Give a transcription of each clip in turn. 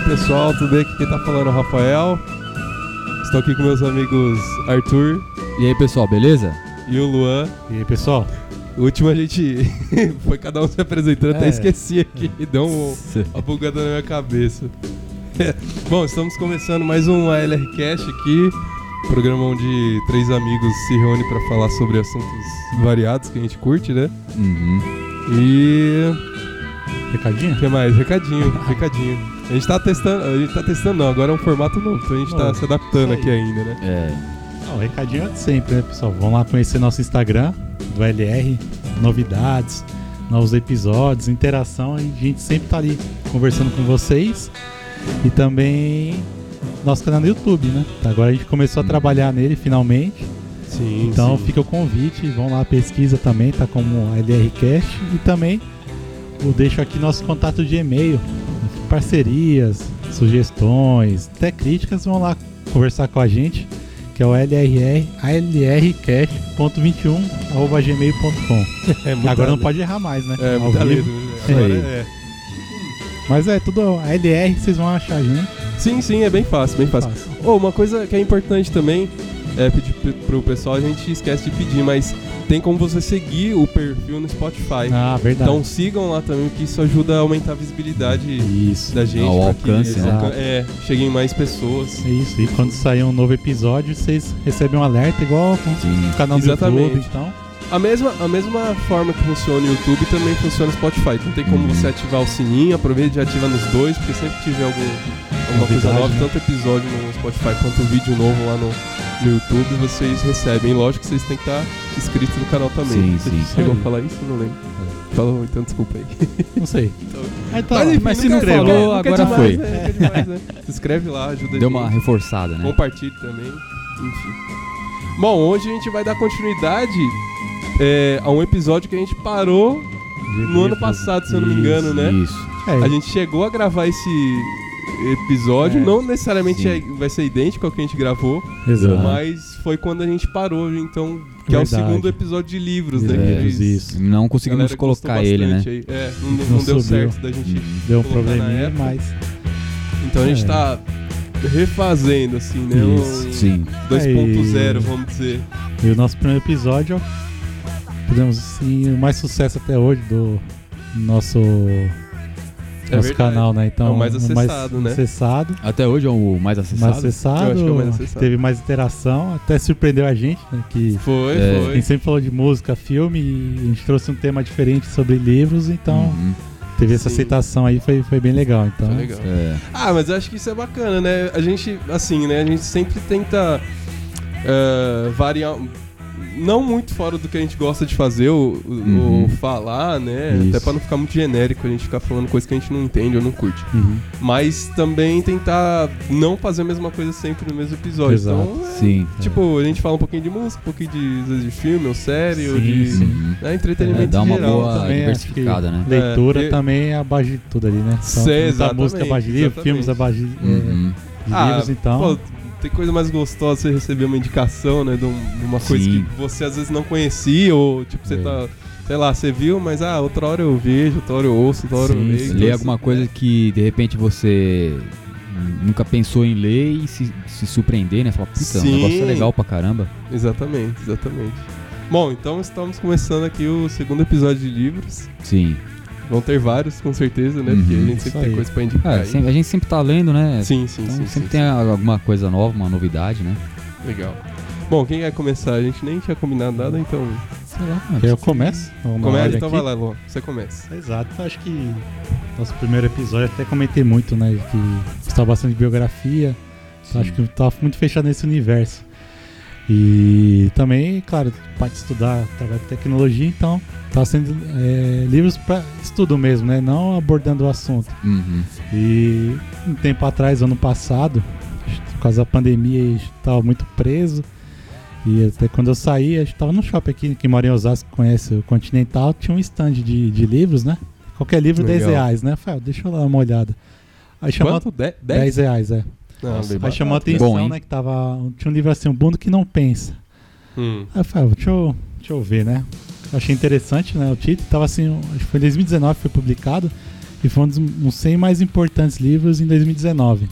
aí pessoal, tudo bem? Aqui quem tá falando é o Rafael. Estou aqui com meus amigos Arthur E aí, pessoal, beleza? e o Luan. E aí, pessoal? O último a gente foi cada um se apresentando, até É. esqueci aqui, deu um, uma bugada na minha cabeça. Bom, estamos começando mais um ALR Cast aqui, programa onde três amigos se reúnem para falar sobre assuntos variados que a gente curte, né? Uhum. E Recadinho? o que mais? Recadinho, recadinho. A gente tá testando, a gente tá testando não, agora é um formato novo, então a gente tá Novo. se adaptando aqui ainda, né? É, Ah, o recadinho é de sempre, né, pessoal? Vão lá conhecer nosso Instagram do LR, novidades, novos episódios, interação. E a gente sempre tá ali conversando com vocês. E também nosso canal no YouTube, né? Agora a gente começou a Hum. trabalhar nele finalmente. Sim, Então sim. fica o convite, vão lá, pesquisa também, tá como LRCast. E também eu deixo aqui nosso contato de e-mail, parcerias, sugestões, até críticas, vão lá conversar com a gente, que é o LRR, alrcast.21 arroba gmail.com. É muita Agora não pode errar mais, né? É, Ao muita letra? É. É. Mas é tudo LR, vocês vão achar a gente. Sim, sim, é bem fácil, bem fácil. Fácil. Oh, uma coisa que é importante também é pedir pro pessoal, a gente esquece de pedir, mas tem como você seguir o perfil no Spotify. Ah, verdade. então sigam lá também, que isso ajuda a aumentar a visibilidade isso. da gente. Ao pra que alcance, eles né? É, cheguem mais pessoas. É isso. E quando sair um novo episódio, vocês recebem um alerta igual o canal do Exatamente. YouTube, então. A mesma, a mesma forma que funciona o YouTube também funciona no Spotify. Não tem como Uhum. você ativar o sininho, aproveita e ativa nos dois, porque sempre que tiver algum, alguma coisa Novidade, nova, né? tanto episódio no Spotify quanto vídeo novo lá no, no YouTube, vocês recebem. Lógico que vocês têm que estar inscritos no canal também. Sim, Você sim. chegou a falar isso? Não lembro. Falou, então desculpa aí. Não sei. Então- Mas, enfim, mas se não é- falou, é agora demais, foi. Né? É demais, né? Se inscreve lá, ajuda a Deu uma reforçada, né? Compartilhe também, enfim. Bom, hoje a gente vai dar continuidade é, a um episódio que a gente parou no ano passado, se eu não me Isso. engano, né? Isso. É, A gente chegou a gravar esse episódio, É. não necessariamente é- vai ser idêntico ao que a gente gravou, exato. Mas foi quando a gente parou, então, que é o Verdade. segundo episódio de livros, né? Isso. Não conseguimos colocar ele, né? aí. É, não, não Não deu subiu. certo da gente. Uhum. Deu um probleminha, mas. Então a gente É. tá refazendo, assim, né? Isso. Um Sim. 2.0, Aí. vamos dizer. E o nosso primeiro episódio, ó, podemos assim, o mais sucesso até hoje do nosso, É nosso verdade. canal, né? Então, É o mais acessado, né? acessado, Até hoje é o mais acessado. mais acessado, Eu acho que é o mais acessado. teve mais interação, até surpreendeu a gente, né? Que Foi, É. a foi. gente sempre falou de música, filme, e a gente trouxe um tema diferente sobre livros, então Uhum. teve essa Sim. aceitação aí, foi, foi bem legal. Então, Foi legal. É. Ah, mas eu acho que isso é bacana, né? A gente, assim, né? A gente sempre tenta eh, variar. Não muito fora do que a gente gosta de fazer, ou, Uhum. ou falar, né? Isso. Até pra não ficar muito genérico, a gente ficar falando coisa que a gente não entende ou não curte. uhum. Mas também tentar não fazer a mesma coisa sempre no mesmo episódio. Exato. Então, é, Sim. tipo, a gente fala um pouquinho de música, um pouquinho de, às vezes, de filme, ou série, ou Sim, de sim. Né, entretenimento É, dá uma geral. boa- também diversificada, né? Leitura É, e- também é a base de tudo ali, né? Muita exatamente, música abaixo de livro, filmes abaixo de, é, Uhum. de Ah, livros, então. Pô, tem coisa mais gostosa você receber uma indicação, né? De, um- uma coisa Sim. que você às vezes não conhecia, ou tipo, você É. tá. Sei lá, você viu, mas ah, outra hora eu vejo, outra hora eu ouço, outra hora eu Sim, leio. sim. então, Ler assim, alguma coisa que de repente você nunca pensou em ler e se, se surpreender, né? Falar, puta, o Sim. negócio é legal pra caramba. Exatamente, exatamente. Bom, então estamos começando aqui o segundo episódio de livros. Sim. Vão ter vários, com certeza, né? Uhum. Porque a gente Isso sempre tem coisa pra indicar. É, sempre- a gente sempre tá lendo, né? Sim, sim, Então sim. sempre sim, tem alguma coisa nova, uma novidade, né? sim. Legal. Bom, quem quer começar? A gente nem tinha combinado nada, então. Sei lá. Quer eu começo? Começa, então aqui? vai lá, Luan. Você começa. Exato, acho que nosso primeiro episódio até comentei muito, né? Que gostava bastante de biografia. Acho que tava muito fechado nesse universo. E também, claro, parte de estudar, trabalhar com tecnologia, então tá sendo é, livros para estudo mesmo, né? Não abordando o assunto. Uhum. E um tempo atrás, ano passado, por causa da pandemia, a gente tava muito preso. E até quando eu saí, a gente tava num shopping aqui, que mora em Osasco, conhece o Continental, tinha um stand de, de livros, né? Qualquer livro, 10 Legal. reais, né? Falei, ah, deixa eu dar uma olhada. Aí chamou Quanto? De- 10 10? reais, é. Não, Nossa, Aí chamou a atenção, Bom, né? Que tava. Tinha um livro assim, um mundo que não pensa. Hum. Aí eu falei, ah, deixa eu, deixa eu ver, né? Eu achei interessante, né? O título tava assim, acho que foi em 2019 foi publicado. e foi um dos uns 100 mais importantes livros em 2019.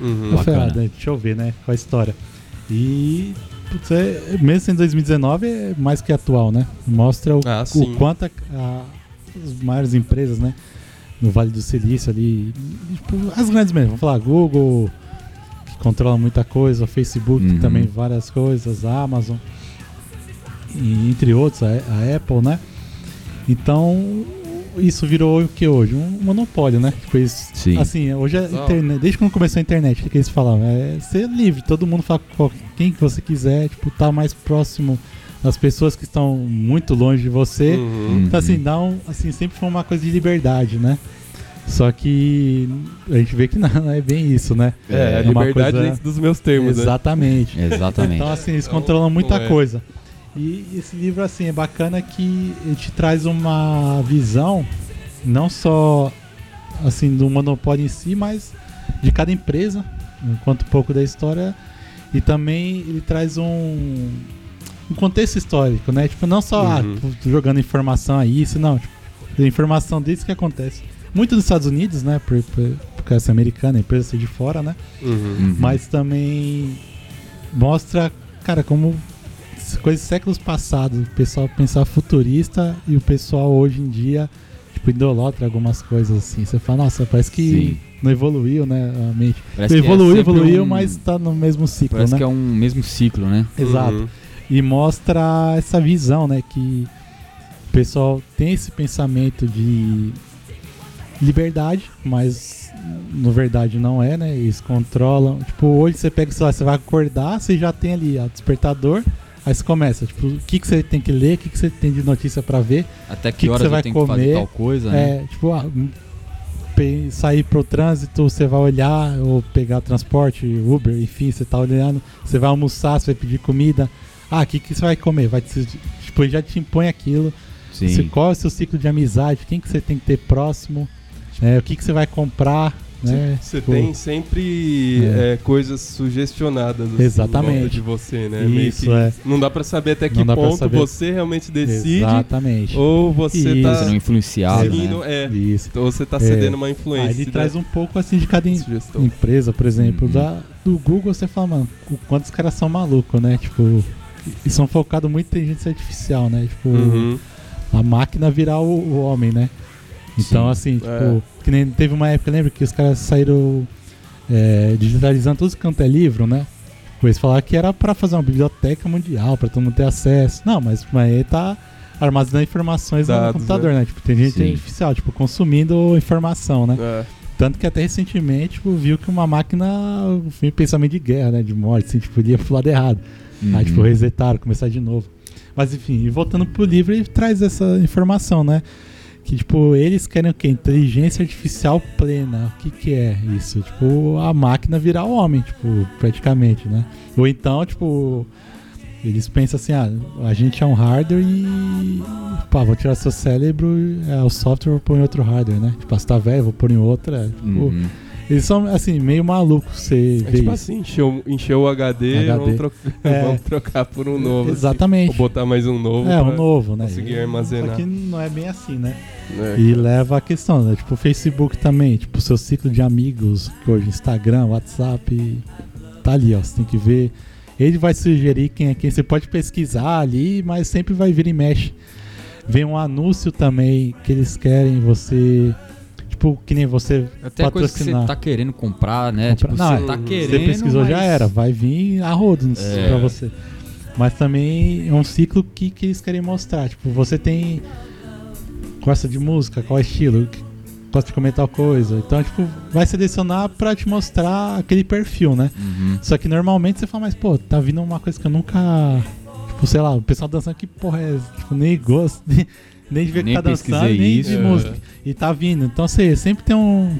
Uhum. Eu falei, ah, Bacana. deixa eu ver, né? Qual a história. E, putz, é- mesmo sendo 2019, é mais que atual, né? Mostra o, Ah, o quanto a- a- as maiores empresas, né? No Vale do Silício ali, tipo, as grandes mesmo, vamos falar, Google, controla muita coisa, Facebook Uhum. também várias coisas, a Amazon, e entre outros, a, a Apple, né? Então, isso virou o que hoje? Um monopólio, né? Tipo, isso, Sim. Assim, hoje a Exato. internet, desde quando começou a internet, o que eles falavam? É ser livre, todo mundo fala com quem que você quiser, tipo, tá mais próximo das pessoas que estão muito longe de você. Uhum. Então, assim, dá um, assim, sempre foi uma coisa de liberdade, né? Só que a gente vê que não, é bem isso, né? É, É uma liberdade coisa- dentro dos meus termos, né? Exatamente. Exatamente. Então, assim, eles Então, controlam muita é. coisa. E esse livro, assim, é bacana que ele te traz uma visão, não só, assim, do monopólio em si, mas de cada empresa, enquanto um pouco da história. E também ele traz um, um contexto histórico, né? Tipo, não só, ah, Uhum. tô jogando informação a isso, não. Tipo, a informação disso que acontece. Muito nos Estados Unidos, né? Por, por, por causa americana, a empresa ser de fora, né? Uhum. Uhum. mas também mostra, cara, como coisas séculos passados, o pessoal pensar futurista e o pessoal hoje em dia, tipo, idolatra algumas coisas assim. Você fala, nossa, parece que Sim. não evoluiu, né, a mente. Parece que é evoluiu, sempre evoluiu, um- mas tá no mesmo ciclo, Parece né? que é um mesmo ciclo, né? Exato. Uhum. E mostra essa visão, né, que o pessoal tem esse pensamento de liberdade, mas na verdade não é, né? Eles controlam. Tipo, hoje você pega, sei lá, você vai acordar, você já tem ali ó, despertador. Aí você começa, tipo, o que, que você tem que ler, o que, que você tem de notícia pra ver. Até que, que horas você eu vai que fazer comer? tal coisa, né? É, tipo, ah, sair pro trânsito, você vai olhar, ou pegar transporte, Uber, enfim, você tá olhando, você vai almoçar, você vai pedir comida. Ah, o que, que você vai comer? Vai te, tipo, ele já te impõe aquilo. Sim. Você, qual é o seu ciclo de amizade? Quem que você tem que ter próximo? É, o que, que você vai comprar? Né? Você Tipo, tem sempre É. é, coisas sugestionadas assim, Exatamente. de você, né? Meio Isso, que é. Não dá pra saber até que ponto você realmente decide Exatamente. ou você Isso, tá não é influenciado, seguindo, né? é, Isso. ou você tá É. cedendo uma Aí influência. ele né? traz um pouco assim de cada sugestão. empresa, por exemplo, Uhum. da, do Google, você fala, mano, o quanto os caras são malucos, né? Tipo, e são focados muito em inteligência artificial, né? Tipo, Uhum. a máquina virar o, o homem, né? Então, Sim. assim, tipo, É. que nem teve uma época, lembra que os caras saíram é, digitalizando tudo quanto é livro, né? Eles falaram que era pra fazer uma biblioteca mundial, pra todo mundo ter acesso. Não, mas, mas aí tá armazenando informações no Dados, computador, né? Tipo, tem gente artificial, tipo, consumindo informação, né? É. Tanto que até recentemente, tipo, viu que uma máquina foi pensamento de guerra, né? De morte, assim, tipo, ia pro lado errado. Uhum. Aí, tipo, resetaram, começar de novo. Mas enfim, e voltando pro livro, ele traz essa informação, né? Que, tipo, eles querem o quê? Inteligência artificial plena. O que que é isso? Tipo, a máquina virar homem, tipo, praticamente, né? Ou então, tipo, eles pensam assim, ah, a gente é um hardware e... Pá, vou tirar seu cérebro, é, o software vou pôr em outro hardware, né? Tipo, você tá velho, vou pôr em outra. Tipo, Uhum. Eles são, assim, meio malucos você É vê tipo isso. assim, encheu, encheu o HD, HD. Vamos, tro- É. vamos trocar por um novo. assim. Exatamente. Ou botar mais um novo. É, um novo, né? conseguir E- armazenar. Só que não é bem assim, né? né? E leva a questão, né? Tipo, o Facebook também, tipo, o seu ciclo de amigos, que hoje Instagram, WhatsApp, tá ali, ó. Você tem que ver. Ele vai sugerir quem é quem. Você pode pesquisar ali, mas sempre vai vir e mexe. Vem um anúncio também que eles querem você. Tipo, que nem você Até coisa que você tá querendo comprar, né? Comprar- Tipo, Não, você tá querendo. Você pesquisou, já mas- era. Vai vir a rodo É. pra você. Mas também é um ciclo que, que eles querem mostrar. Tipo, você tem. Gosta de música? Qual estilo? Gosta de comer tal coisa? Então, tipo, vai selecionar pra te mostrar aquele perfil, né? Uhum. Só que normalmente você fala, mas pô, tá vindo uma coisa que eu nunca. Tipo, sei lá, o pessoal dançando, que porra é? Tipo, nem gosto, nem, nem de ver que Nem tá dançando, nem isso. de É. música. E tá vindo. Então você sempre tem um,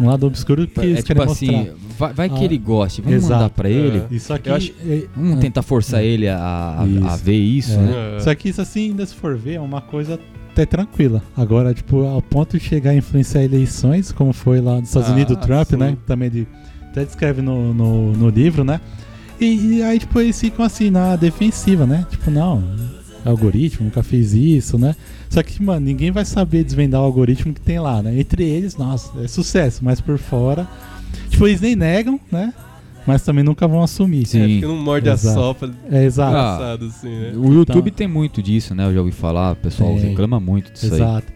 um lado obscuro que É tipo assim, mostrar. vai, vai que Ah, ele goste, vamos exato. mandar pra ele. É. Isso aqui. Eu acho- é- Vamos é. tentar forçar ele a, a, a ver isso, É. né? É. Só que isso assim, ainda se for ver, é uma coisa até tranquila. Agora, tipo, ao ponto de chegar a influenciar eleições, como foi lá nos Estados Ah, Unidos, o Trump, sim. né? Também de, até descreve no, no, no livro, né? E, e aí, tipo, eles ficam assim, na defensiva, né? Tipo, não, algoritmo, nunca fiz isso, né? Só que, mano, ninguém vai saber desvendar o algoritmo que tem lá, né? Entre eles, nossa, é sucesso, mas por fora. Tipo, eles nem negam, né? Mas também nunca vão assumir. Sim. É, porque não morde exato. a sopa. É, exato. Ah, assim, né? O YouTube então, tem muito disso, né? Eu já ouvi falar, o pessoal tem, reclama muito disso exato. aí. Exato.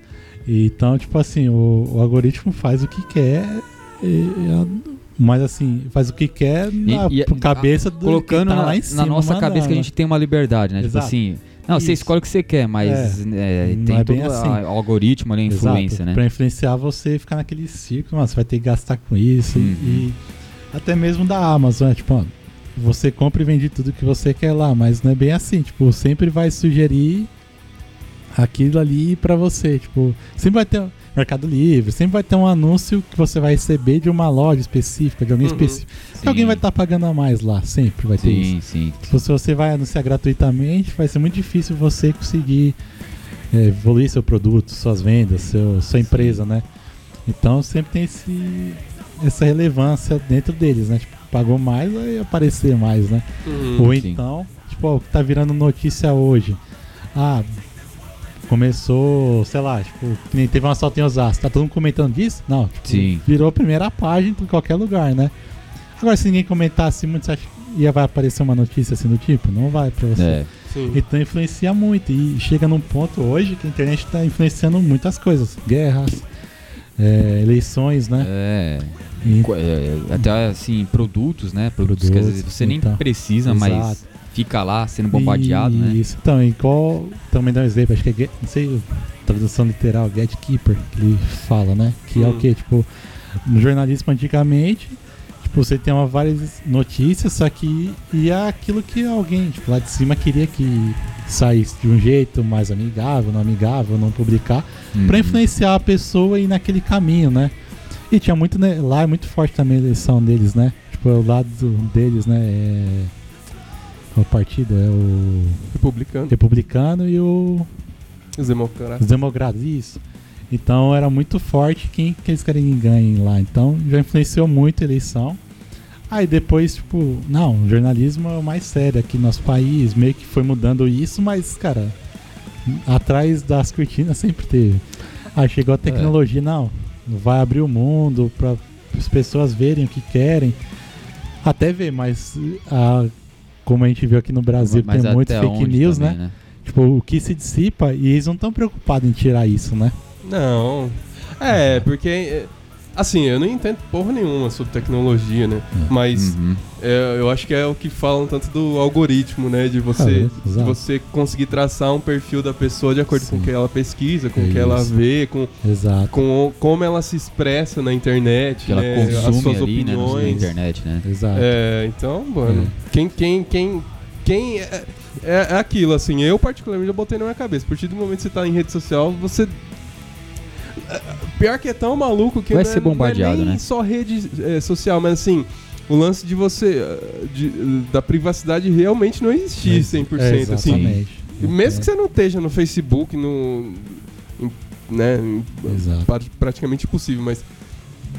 Então, tipo assim, o, o, algoritmo faz o que quer. E, mas assim, faz o que quer na e, e, cabeça do colocando tá na, lá em cima. Na nossa cabeça que a gente tem uma liberdade, né? Tipo Exato. Tipo assim, não, Isso. você escolhe o que você quer, mas é, é, tem é todo assim. o algoritmo ali, a influência, Exato. né? Pra influenciar você ficar naquele ciclo, mano, você vai ter que gastar com isso. Uhum. E, até mesmo da Amazon, é, tipo, você compra e vende tudo que você quer lá, mas não é bem assim, tipo, sempre vai sugerir aquilo ali para você, tipo, sempre vai ter Mercado Livre, sempre vai ter um anúncio que você vai receber de uma loja específica, de alguém uhum, específico. Sim. Alguém vai estar tá pagando a mais lá, sempre vai ter sim, isso. Sim, tipo, se você vai anunciar gratuitamente, vai ser muito difícil você conseguir é, evoluir seu produto, suas vendas, seu, sua empresa, né? Então sempre tem esse, essa relevância dentro deles, né? Tipo, pagou mais, vai aparecer mais, né? Uhum, Ou então, tipo, ó, o que tá virando notícia hoje. Ah, começou, sei lá, tipo, nem teve um assalto em Osasco. Tá todo mundo comentando disso? Não. Tipo, Sim. Virou a primeira página em qualquer lugar, né? Agora, se ninguém comentasse muito, você acha que ia vai aparecer uma notícia assim do tipo? Não vai pra você. É. Então influencia muito. E chega num ponto hoje que a internet está influenciando muitas coisas. Guerras, é, eleições, né? É. E... é. Até assim, produtos, né? Produtos, produtos que às vezes você então, nem precisa, exato. mas fica lá sendo bombardeado, Isso, né? Isso, então, e qual. Também dá um exemplo, acho que é. Não sei, tradução literal, Gatekeeper, que ele fala, né? Que hum. é o hum. que? Tipo, no jornalismo antigamente, tipo, você tem uma, várias notícias, só que ia aquilo que alguém, tipo, lá de cima queria que saísse de um jeito mais amigável, não amigável, não publicar, uhum. para influenciar a pessoa e ir naquele caminho, né? E tinha muito, né, lá é muito forte também a eleição deles, né? Tipo, o lado deles, né? É o partido é o. Republicano. Republicano e o. Os democratas. Os democratas, isso. Então era muito forte quem que eles querem ganhar lá. Então já influenciou muito a eleição. Aí depois, tipo, não, o jornalismo é o mais sério aqui no nosso país, meio que foi mudando isso, mas, cara, atrás das cortinas sempre teve. Aí chegou a tecnologia, é. não, vai abrir o mundo para as pessoas verem o que querem. Até ver, mas a como a gente viu aqui no Brasil, Mas tem muito fake news, também, né? né? Tipo, o que se dissipa e eles não estão preocupados em tirar isso, né? Não. É, porque Assim, eu não entendo porra nenhuma sobre tecnologia, né? É. Mas uhum. é, eu acho que é o que falam tanto do algoritmo, né? De você, ah, de você conseguir traçar um perfil da pessoa de acordo Sim. com o que ela pesquisa, com o que ela vê, com, com como ela se expressa na internet, que né? as suas ali, né, opiniões. Né, na internet, né? Exato. É, então, mano, é. quem, quem, quem, quem é, é, é, aquilo, assim, eu particularmente já botei na minha cabeça. A partir do momento que você tá em rede social, você Pior que é tão maluco que vai ser bombardeado, não é nem né? só rede é, social, mas assim, o lance de você de, da privacidade realmente não existir 100%, é, exatamente. assim. Mesmo que você não esteja no Facebook, no né, Exato. praticamente impossível, mas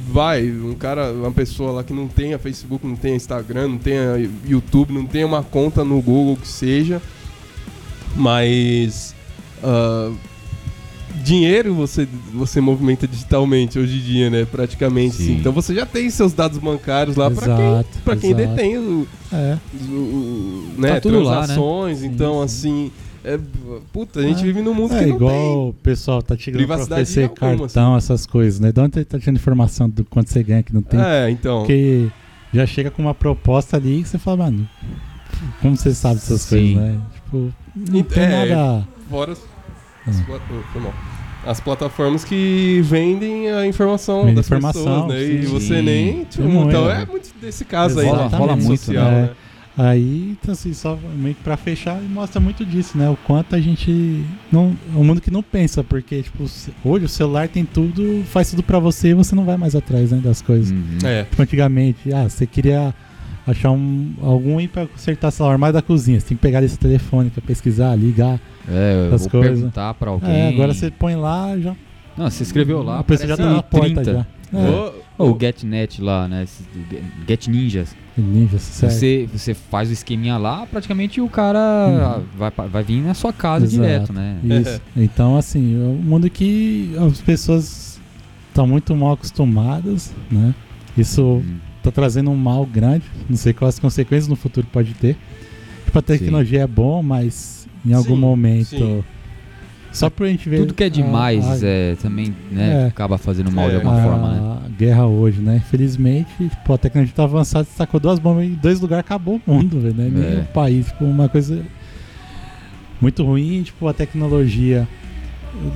vai, um cara, uma pessoa lá que não tenha Facebook, não tenha Instagram, não tenha YouTube, não tenha uma conta no Google que seja, mas uh, dinheiro você, você movimenta digitalmente hoje em dia, né? Praticamente. Sim. Sim. Então você já tem seus dados bancários lá para quem, pra quem detém o, é. o, o né, tá transações. Lá, né? Então, Sim. assim. É, puta, a gente é. vive num mundo é, que não igual tem. o pessoal tá te pra oferecer cartão, assim. essas coisas, né? De onde tá tirando informação do quanto você ganha que não tem? É, então. Porque já chega com uma proposta ali que você fala, mano, como você sabe dessas Sim. coisas, né? Tipo, não tem é, nada. Fora as, hum. As plataformas que vendem a informação Vende das informação, pessoas, né? Sim, e você nem. Tipo, então é muito desse caso aí. Rola, rola muito, social, né? né? Aí, então, assim, só meio que pra fechar, mostra muito disso, né? O quanto a gente. Não, é um mundo que não pensa, porque, tipo, hoje o celular tem tudo, faz tudo pra você e você não vai mais atrás né, das coisas. Uhum. É. Tipo, antigamente, ah, você queria achar um, algum aí pra consertar sei lá, o armário da cozinha. Você tem que pegar esse telefone pra pesquisar, ligar. É, as coisas. perguntar pra alguém. É, agora você põe lá já. Não, você escreveu lá. A pessoa já tá na porta 30. já. É. Ou o GetNet lá, né? Get Ninjas. Ninjas, você, você faz o esqueminha lá, praticamente o cara uhum. vai, vai vir na sua casa Exato. direto, né? Isso. então, assim, é um mundo que as pessoas estão muito mal acostumadas, né? Isso uhum. Tá trazendo um mal grande. Não sei quais consequências no futuro pode ter. Tipo, a tecnologia sim. é bom, mas em algum sim, momento. Sim só pra gente ver. Tudo que é demais a, a, é, também né, é, acaba fazendo mal é, de alguma a, forma, né? A guerra hoje, né? Infelizmente, tipo, a tecnologia tá avançada, sacou duas bombas em dois lugares, acabou o mundo, velho, né? Nem é. o país, tipo, uma coisa muito ruim, tipo, a tecnologia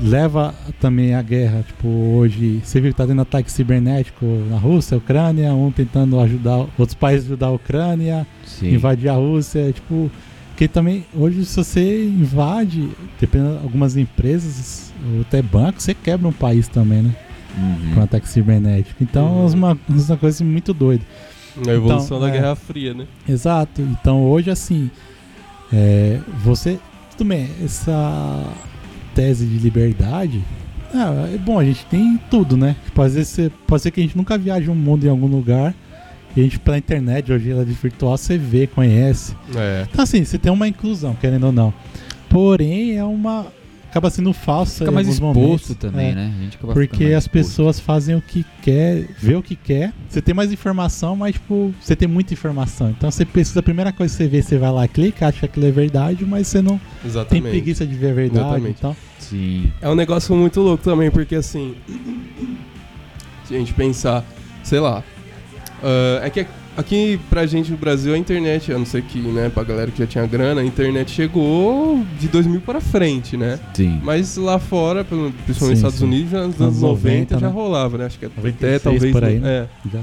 leva também a guerra, tipo, hoje, você viu que tá tendo ataque cibernético na Rússia, Ucrânia, um tentando ajudar outros países ajudar a Ucrânia, Sim. invadir a Rússia, tipo, porque também, hoje, se você invade, dependendo de algumas empresas, ou até banco, você quebra um país também, né? Uhum. Com ataque cibernético. Então, uhum. é uma, uma coisa muito doida. A evolução então, da é, Guerra Fria, né? Exato. Então, hoje, assim, é, você. Tudo bem, essa tese de liberdade. É, é bom, a gente tem tudo, né? Tipo, às vezes você, pode ser que a gente nunca viaje um mundo em algum lugar e a gente, pela internet, hoje ela é virtual, você vê, conhece. É. Então, assim, você tem uma inclusão, querendo ou não. Porém, é uma. Acaba sendo falsa Fica mais exposto momentos, também, é, né? porque as exposto. pessoas fazem o que quer, vê o que quer. Você tem mais informação, mas, tipo, você tem muita informação. Então, você precisa, a primeira coisa que você vê, você vai lá, clica, acha que aquilo é verdade, mas você não Exatamente. tem preguiça de ver a verdade. Exatamente. Então. Sim. É um negócio muito louco também, porque, assim. Se a gente pensar, sei lá, Uh, é que aqui pra gente no Brasil a internet, a não ser que, né, pra galera que já tinha grana, a internet chegou de 2000 para frente, né? Sim. Mas lá fora, principalmente nos Estados sim. Unidos, nos anos 90, 90 já né? rolava, né? Acho que até talvez. Por aí, né? É. Já.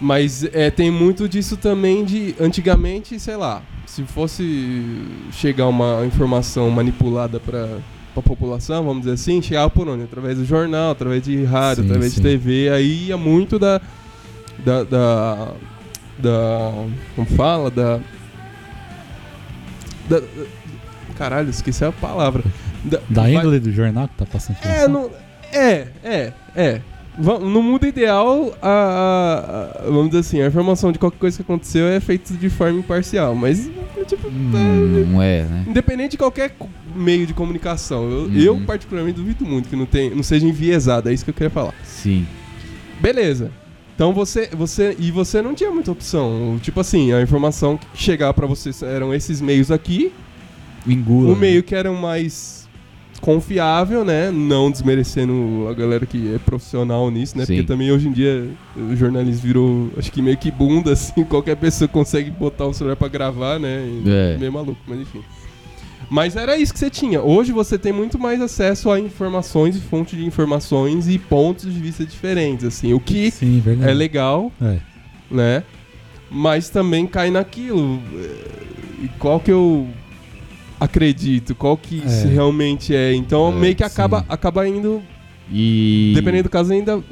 Mas é, tem muito disso também de. Antigamente, sei lá, se fosse chegar uma informação manipulada para a população, vamos dizer assim, chegava por onde? Através do jornal, através de rádio, sim, através sim. de TV, aí ia muito da da, da, da como fala, da, da, caralho, esqueci a palavra. Da, da índole vai, do jornal que tá passando é, não, é, é, é. No mundo ideal, a, a, vamos dizer assim, a informação de qualquer coisa que aconteceu é feita de forma imparcial, mas tipo, hum, não é, né? Independente de qualquer meio de comunicação, eu, uhum. eu particularmente duvido muito que não, tem, não seja enviesado, é isso que eu queria falar. Sim. Beleza. Então você, você e você não tinha muita opção. Tipo assim, a informação que chegava para você eram esses meios aqui. Engula. O meio que era mais confiável, né? Não desmerecendo a galera que é profissional nisso, né? Sim. Porque também hoje em dia o jornalismo virou, acho que meio que bunda, assim, qualquer pessoa consegue botar o celular para gravar, né? É. Meio maluco, mas enfim. Mas era isso que você tinha. Hoje você tem muito mais acesso a informações e fontes de informações e pontos de vista diferentes, assim. O que Sim, é legal, é. né? Mas também cai naquilo. E qual que eu acredito? Qual que é. realmente é? Então é, meio que acaba, acaba indo e. Dependendo do caso, ainda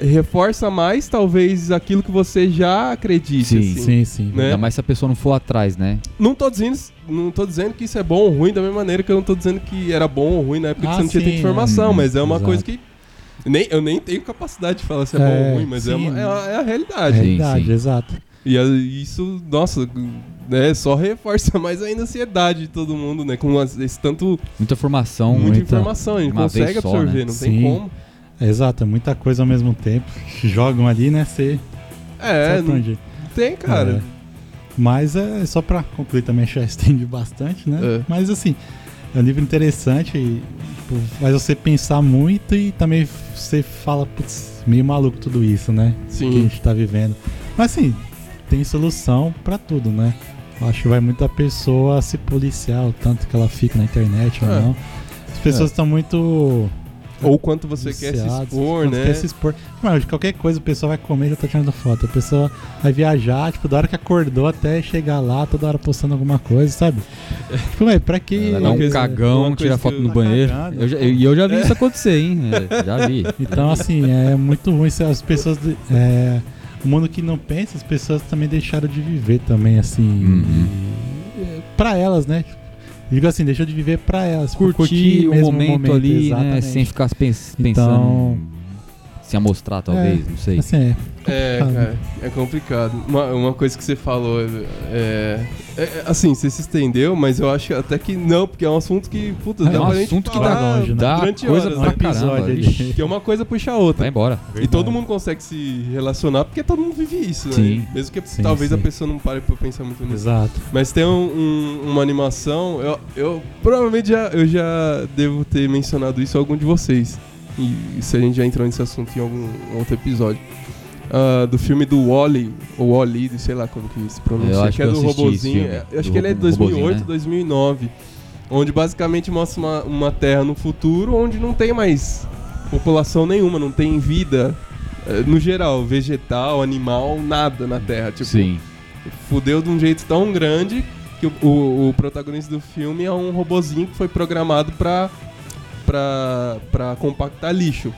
reforça mais, talvez, aquilo que você já acredite. Sim, assim, sim, sim. Né? Ainda mais se a pessoa não for atrás, né? Não tô dizendo, não tô dizendo que isso é bom ou ruim, da mesma maneira que eu não tô dizendo que era bom ou ruim na época ah, que você não tinha tanta informação, é, mas é uma exato. coisa que. Nem, eu nem tenho capacidade de falar se é, é bom ou ruim, mas é, uma, é, a, é a realidade. É a realidade, exato. E isso, nossa, né, só reforça mais ainda a ansiedade de todo mundo, né? Com esse tanto. Muita informação. Muita, muita informação, a gente consegue só, absorver, né? não Sim. tem como. É, exato, é muita coisa ao mesmo tempo. Jogam ali, né? Você. É, não tem, cara. É. Mas é só pra concluir também, já estende bastante, né? É. Mas assim, é um livro interessante e tipo, faz você pensar muito e também você fala, putz, meio maluco tudo isso, né? Sim. Que a gente tá vivendo. Mas assim, tem solução para tudo, né? Acho que vai muito a pessoa se policiar, o tanto que ela fica na internet é. ou não. As pessoas estão é. muito. Ou quanto você quer se expor, né? Quer se expor. Mas qualquer coisa o pessoal vai comer já tá tirando foto. A pessoa vai viajar, tipo, da hora que acordou até chegar lá, toda hora postando alguma coisa, sabe? tipo, mas pra que. Ela dá um cagão, tira foto no tá banheiro. E eu, já, eu já vi isso acontecer, hein? É, já vi. Então, assim, é muito ruim se as pessoas. É, o mundo que não pensa, as pessoas também deixaram de viver também, assim. Uhum. para elas, né? Digo assim, deixou de viver para elas. Curtir, curtir o momento, momento, ali, né? Sem ficar pens pensando. Então, se amostrar, talvez, é, não sei. Assim, é, é, cara, é complicado. Uma, uma coisa que você falou, é, é, é, Assim, você se estendeu, mas eu acho até que não, porque é um assunto que, puta, é dá um pra assunto que dá, longe, né? dá durante coisa horas, pra né? caramba. Que é uma coisa puxa a outra. Vai embora. Verdade. E todo mundo consegue se relacionar, porque todo mundo vive isso, né? Sim. Mesmo que sim, talvez sim. a pessoa não pare pra pensar muito nisso. Exato. Mas tem um, um, uma animação, eu, eu provavelmente já, eu já devo ter mencionado isso a algum de vocês. E se a gente já entrou nesse assunto em algum outro episódio. Uh, do filme do Wally, ou Wally, sei lá como que se pronuncia, que é do robozinho. É, eu acho que ele é de 2008, né? 2009. Onde basicamente mostra uma, uma terra no futuro onde não tem mais população nenhuma, não tem vida eh, no geral, vegetal, animal, nada na Terra. Tipo, Sim. fudeu de um jeito tão grande que o, o, o protagonista do filme é um robozinho que foi programado pra pra, pra compactar lixo.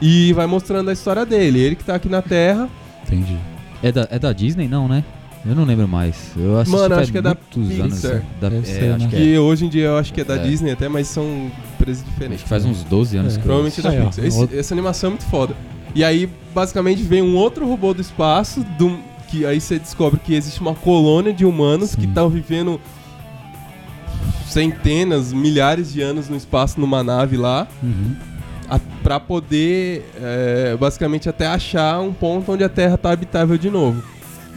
E vai mostrando a história dele. Ele que tá aqui na Terra. Entendi. É da, é da Disney, não, né? Eu não lembro mais. Eu assisti Mano, acho que é da Pixar. Anos, da, é, ser, acho né? que é. hoje em dia eu acho que é da é. Disney até, mas são empresas diferentes. Acho que faz uns 12 anos é. que Provavelmente é da Pixar. Esse, essa animação é muito foda. E aí, basicamente, vem um outro robô do espaço, do, que aí você descobre que existe uma colônia de humanos Sim. que estão vivendo centenas, milhares de anos no espaço numa nave lá. Uhum. para poder, é, basicamente, até achar um ponto onde a Terra tá habitável de novo.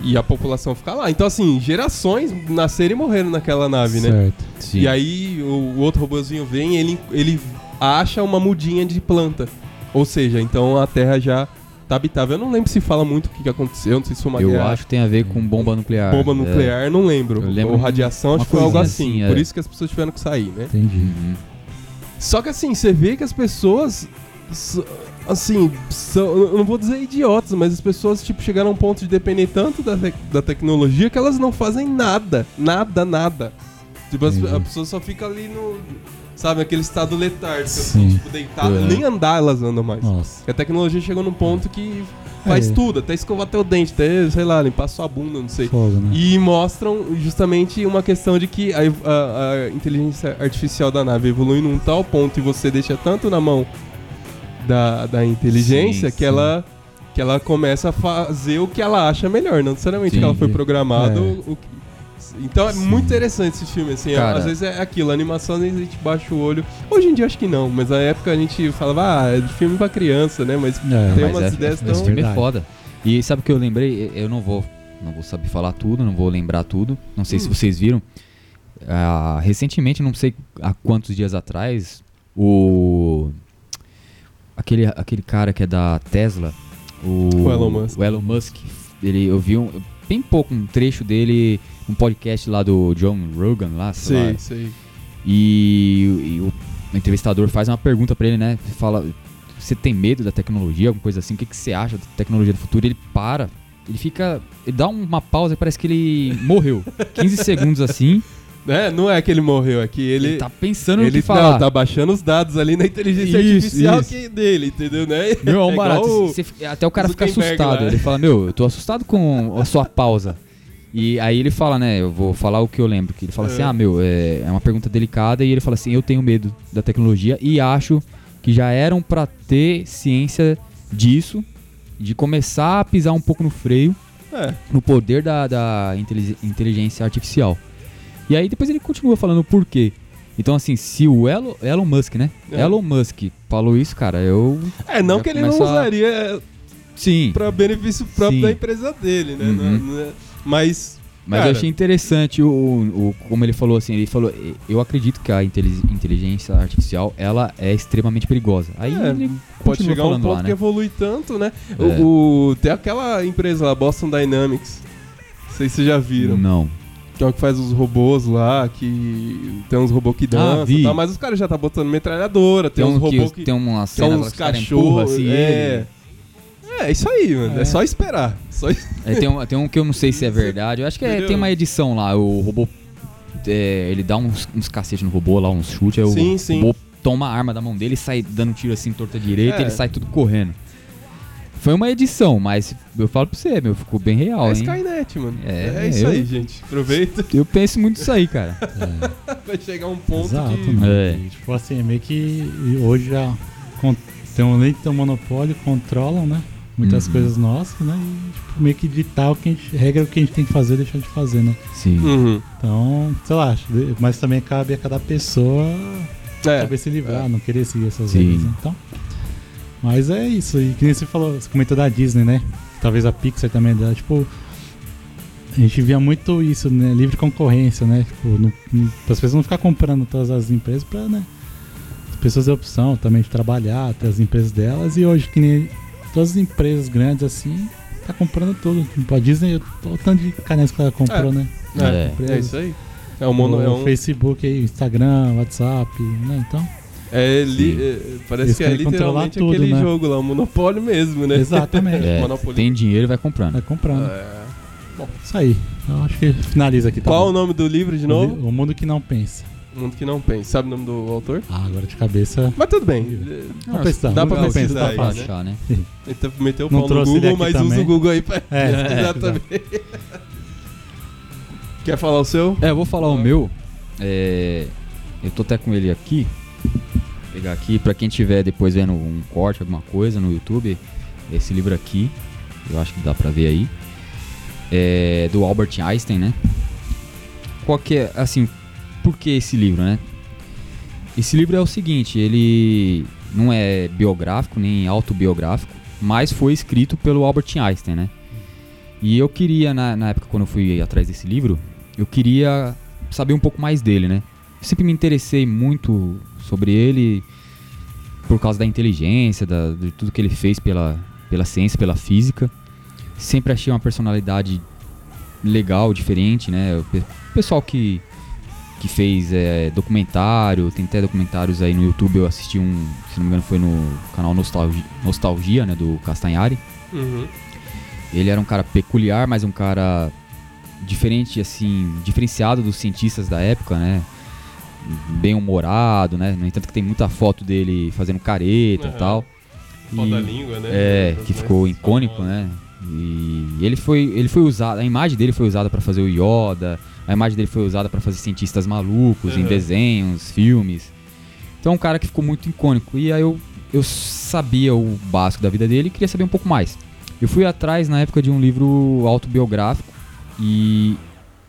E a população ficar lá. Então, assim, gerações nasceram e morreram naquela nave, certo. né? Sim. E aí o, o outro robôzinho vem e ele, ele acha uma mudinha de planta. Ou seja, então a Terra já tá habitável. Eu não lembro se fala muito o que, que aconteceu, não sei se foi uma Eu guerra. acho que tem a ver com bomba nuclear. Bomba nuclear, é. não lembro. Eu lembro Ou radiação, acho que foi algo assim. assim. Por é. isso que as pessoas tiveram que sair, né? Entendi. Só que assim, você vê que as pessoas. Assim, são, eu não vou dizer idiotas, mas as pessoas tipo, chegaram a um ponto de depender tanto da, te da tecnologia que elas não fazem nada. Nada, nada. Tipo, as, a pessoa só fica ali no sabe, aquele estado letárgico, assim, tipo, deitado, é. nem andar elas andam mais. Nossa. a tecnologia chegou num ponto que faz é. tudo, até escovar teu dente, até, sei lá, limpar sua bunda, não sei. Fogo, né? E mostram justamente uma questão de que a, a, a, inteligência artificial da nave evolui num tal ponto e você deixa tanto na mão da, da inteligência sim, que sim. ela que ela começa a fazer o que ela acha melhor, não necessariamente sim, que ela foi programada é. o, então é Sim. muito interessante esse filme, assim. Cara, às vezes é aquilo, a animação a gente baixa o olho. Hoje em dia acho que não, mas na época a gente falava, ah, é filme pra criança, né? Mas é, tem mas umas é, ideias tão. Esse filme é foda. E sabe o que eu lembrei? Eu não vou, não vou saber falar tudo, não vou lembrar tudo. Não sei hum. se vocês viram. Uh, recentemente, não sei há quantos dias atrás, o. Aquele, aquele cara que é da Tesla, o, o Elon Musk. O Elon Musk ele, eu vi um, bem pouco um trecho dele um podcast lá do John Rogan lá, sei, sei lá. Sei. E, e, o entrevistador faz uma pergunta para ele, né? Fala, você tem medo da tecnologia, alguma coisa assim? O que, que você acha da tecnologia do futuro? Ele para, ele fica, ele dá uma pausa e parece que ele morreu. 15 segundos assim. É, não é que ele morreu aqui, ele, ele tá pensando ele, no que falar. Não, tá baixando os dados ali na inteligência isso, artificial isso. Que dele, entendeu, né? Meu, é barato, cê, até o cara fica assustado. Lá. Ele fala, meu, eu tô assustado com a sua pausa. E aí ele fala, né? Eu vou falar o que eu lembro. Que ele fala assim, é. assim: ah, meu, é, é uma pergunta delicada. E ele fala assim: eu tenho medo da tecnologia e acho que já eram para ter ciência disso, de começar a pisar um pouco no freio, é. no poder da, da inteligência artificial. E aí depois ele continua falando o porquê. Então, assim, se o Elon, Elon Musk, né? É. Elon Musk falou isso, cara, eu. É, não que ele não usaria. Sim. Pra benefício próprio Sim. da empresa dele, né? Uhum. É... Mas. Mas cara, eu achei interessante o, o, como ele falou assim, ele falou, eu acredito que a inteligência artificial, ela é extremamente perigosa. Aí é, ele pode chegar um ponto lá, né? que evolui tanto, né? É. O, o, tem aquela empresa lá, Boston Dynamics. Não sei se vocês já viram. Não. Que é o que faz os robôs lá, que tem uns robôs que dançam ah, tal, mas os caras já tá botando metralhadora, tem, tem uns robôs que, que, tem uma cena são uns cachorros, assim, é. Ele. É, isso aí, mano. É, é só esperar. Só... É, tem, um, tem um que eu não sei se é verdade. Eu acho que é, tem uma edição lá. O robô. É, ele dá uns, uns cacete no robô lá, uns chutes. Aí sim, o sim. robô toma a arma da mão dele e sai dando tiro assim, torta direita. É. E ele sai tudo correndo. Foi uma edição, mas eu falo pra você, meu, ficou bem real, é hein? Skynet, mano. É, é isso eu, aí, gente. Aproveita. Eu penso muito nisso aí, cara. É. Vai chegar um ponto Exato, que... Né? É. Tipo assim, é meio que hoje já um, de ter um monopólio, controlam, né? Muitas uhum. coisas nossas, né? E tipo, meio que ditar o que a gente, regra o que a gente tem que fazer deixar de fazer, né? Sim. Uhum. Então, sei lá, mas também cabe a cada pessoa é. saber se livrar, é. não querer seguir essas Sim. regras. Né? Então, mas é isso. E que nem você falou, você comentou da Disney, né? Talvez a Pixar também, dela, tipo, a gente via muito isso, né? Livre concorrência, né? Tipo, para as pessoas não ficar comprando todas as empresas para, né? As pessoas ter opção também de trabalhar, ter as empresas delas. E hoje, que nem todas as empresas grandes assim, tá comprando tudo. Tipo, a Disney, o tanto de canetas que ela comprou, é. né? É, é isso aí. É o, mono, o é um... Facebook aí, Instagram, WhatsApp, né? Então. É, li, é, parece que é literalmente tudo, aquele né? jogo lá, o monopólio mesmo, né? Exatamente. É, tem dinheiro vai comprando. Vai comprando. É. Bom, isso aí. Eu acho que finaliza aqui. Tá Qual bom. o nome do livro de novo? O, Mundo que Não Pensa. O Mundo que Não Pensa. Sabe o nome do autor? Ah, agora de cabeça. Mas tudo bem. Não, pensar. Dá pra pensar, dá pra achar, né? Então meteu o pau no Google, mas também. usa o Google aí pra. É, exatamente. Quer falar o seu? É, eu vou falar o meu. É, eu tô até com ele aqui. Pegar aqui para quem tiver depois vendo um corte, alguma coisa no YouTube. Esse livro aqui, eu acho que dá pra ver aí. É do Albert Einstein, né? Qual que é, assim, por que esse livro, né? Esse livro é o seguinte, ele não é biográfico nem autobiográfico, mas foi escrito pelo Albert Einstein, né? E eu queria, na, na época quando eu fui atrás desse livro, eu queria saber um pouco mais dele, né? Eu sempre me interessei muito sobre ele por causa da inteligência, da, de tudo que ele fez pela, pela ciência, pela física. Sempre achei uma personalidade legal, diferente, né? O pessoal que, que fez é, documentário, tem até documentários aí no YouTube, eu assisti um, se não me engano foi no canal Nostalgia, Nostalgia né, do Castanhari. Uhum. Ele era um cara peculiar, mas um cara diferente, assim, diferenciado dos cientistas da época, né? Bem humorado, né? No entanto que tem muita foto dele fazendo careta uhum. e tal. Foto da língua, né? É, que ficou icônico, né? E ele foi, ele foi usado, a imagem dele foi usada para fazer o Yoda, a imagem dele foi usada para fazer cientistas malucos uhum. em desenhos, filmes. Então é um cara que ficou muito icônico. E aí eu, eu sabia o básico da vida dele e queria saber um pouco mais. Eu fui atrás na época de um livro autobiográfico e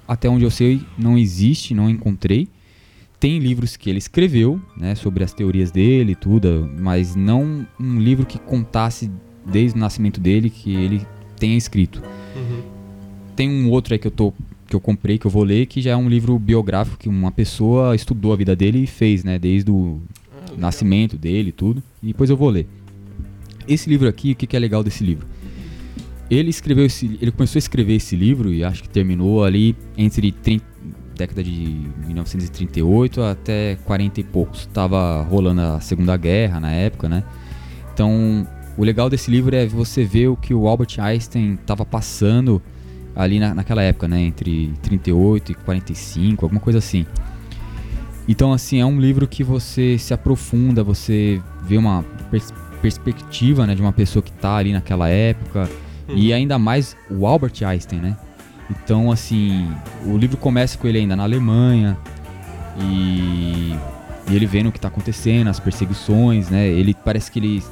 até onde eu sei não existe, não encontrei. Tem livros que ele escreveu, né, sobre as teorias dele e tudo, mas não um livro que contasse desde o nascimento dele que ele tenha escrito. Uhum. Tem um outro aí que eu tô que eu comprei, que eu vou ler, que já é um livro biográfico que uma pessoa estudou a vida dele e fez, né, desde o ah, nascimento dele e tudo. E depois eu vou ler. Esse livro aqui, o que, que é legal desse livro? Ele escreveu esse, ele começou a escrever esse livro e acho que terminou ali entre 30, década de 1938 até 40 e poucos. Tava rolando a Segunda Guerra na época, né? Então, o legal desse livro é você ver o que o Albert Einstein estava passando ali na, naquela época, né? Entre 38 e 45, alguma coisa assim. Então, assim, é um livro que você se aprofunda, você vê uma pers perspectiva né, de uma pessoa que está ali naquela época Uhum. E ainda mais o Albert Einstein, né? Então, assim, o livro começa com ele ainda na Alemanha e, e ele vendo o que está acontecendo, as perseguições, né? Ele parece que ele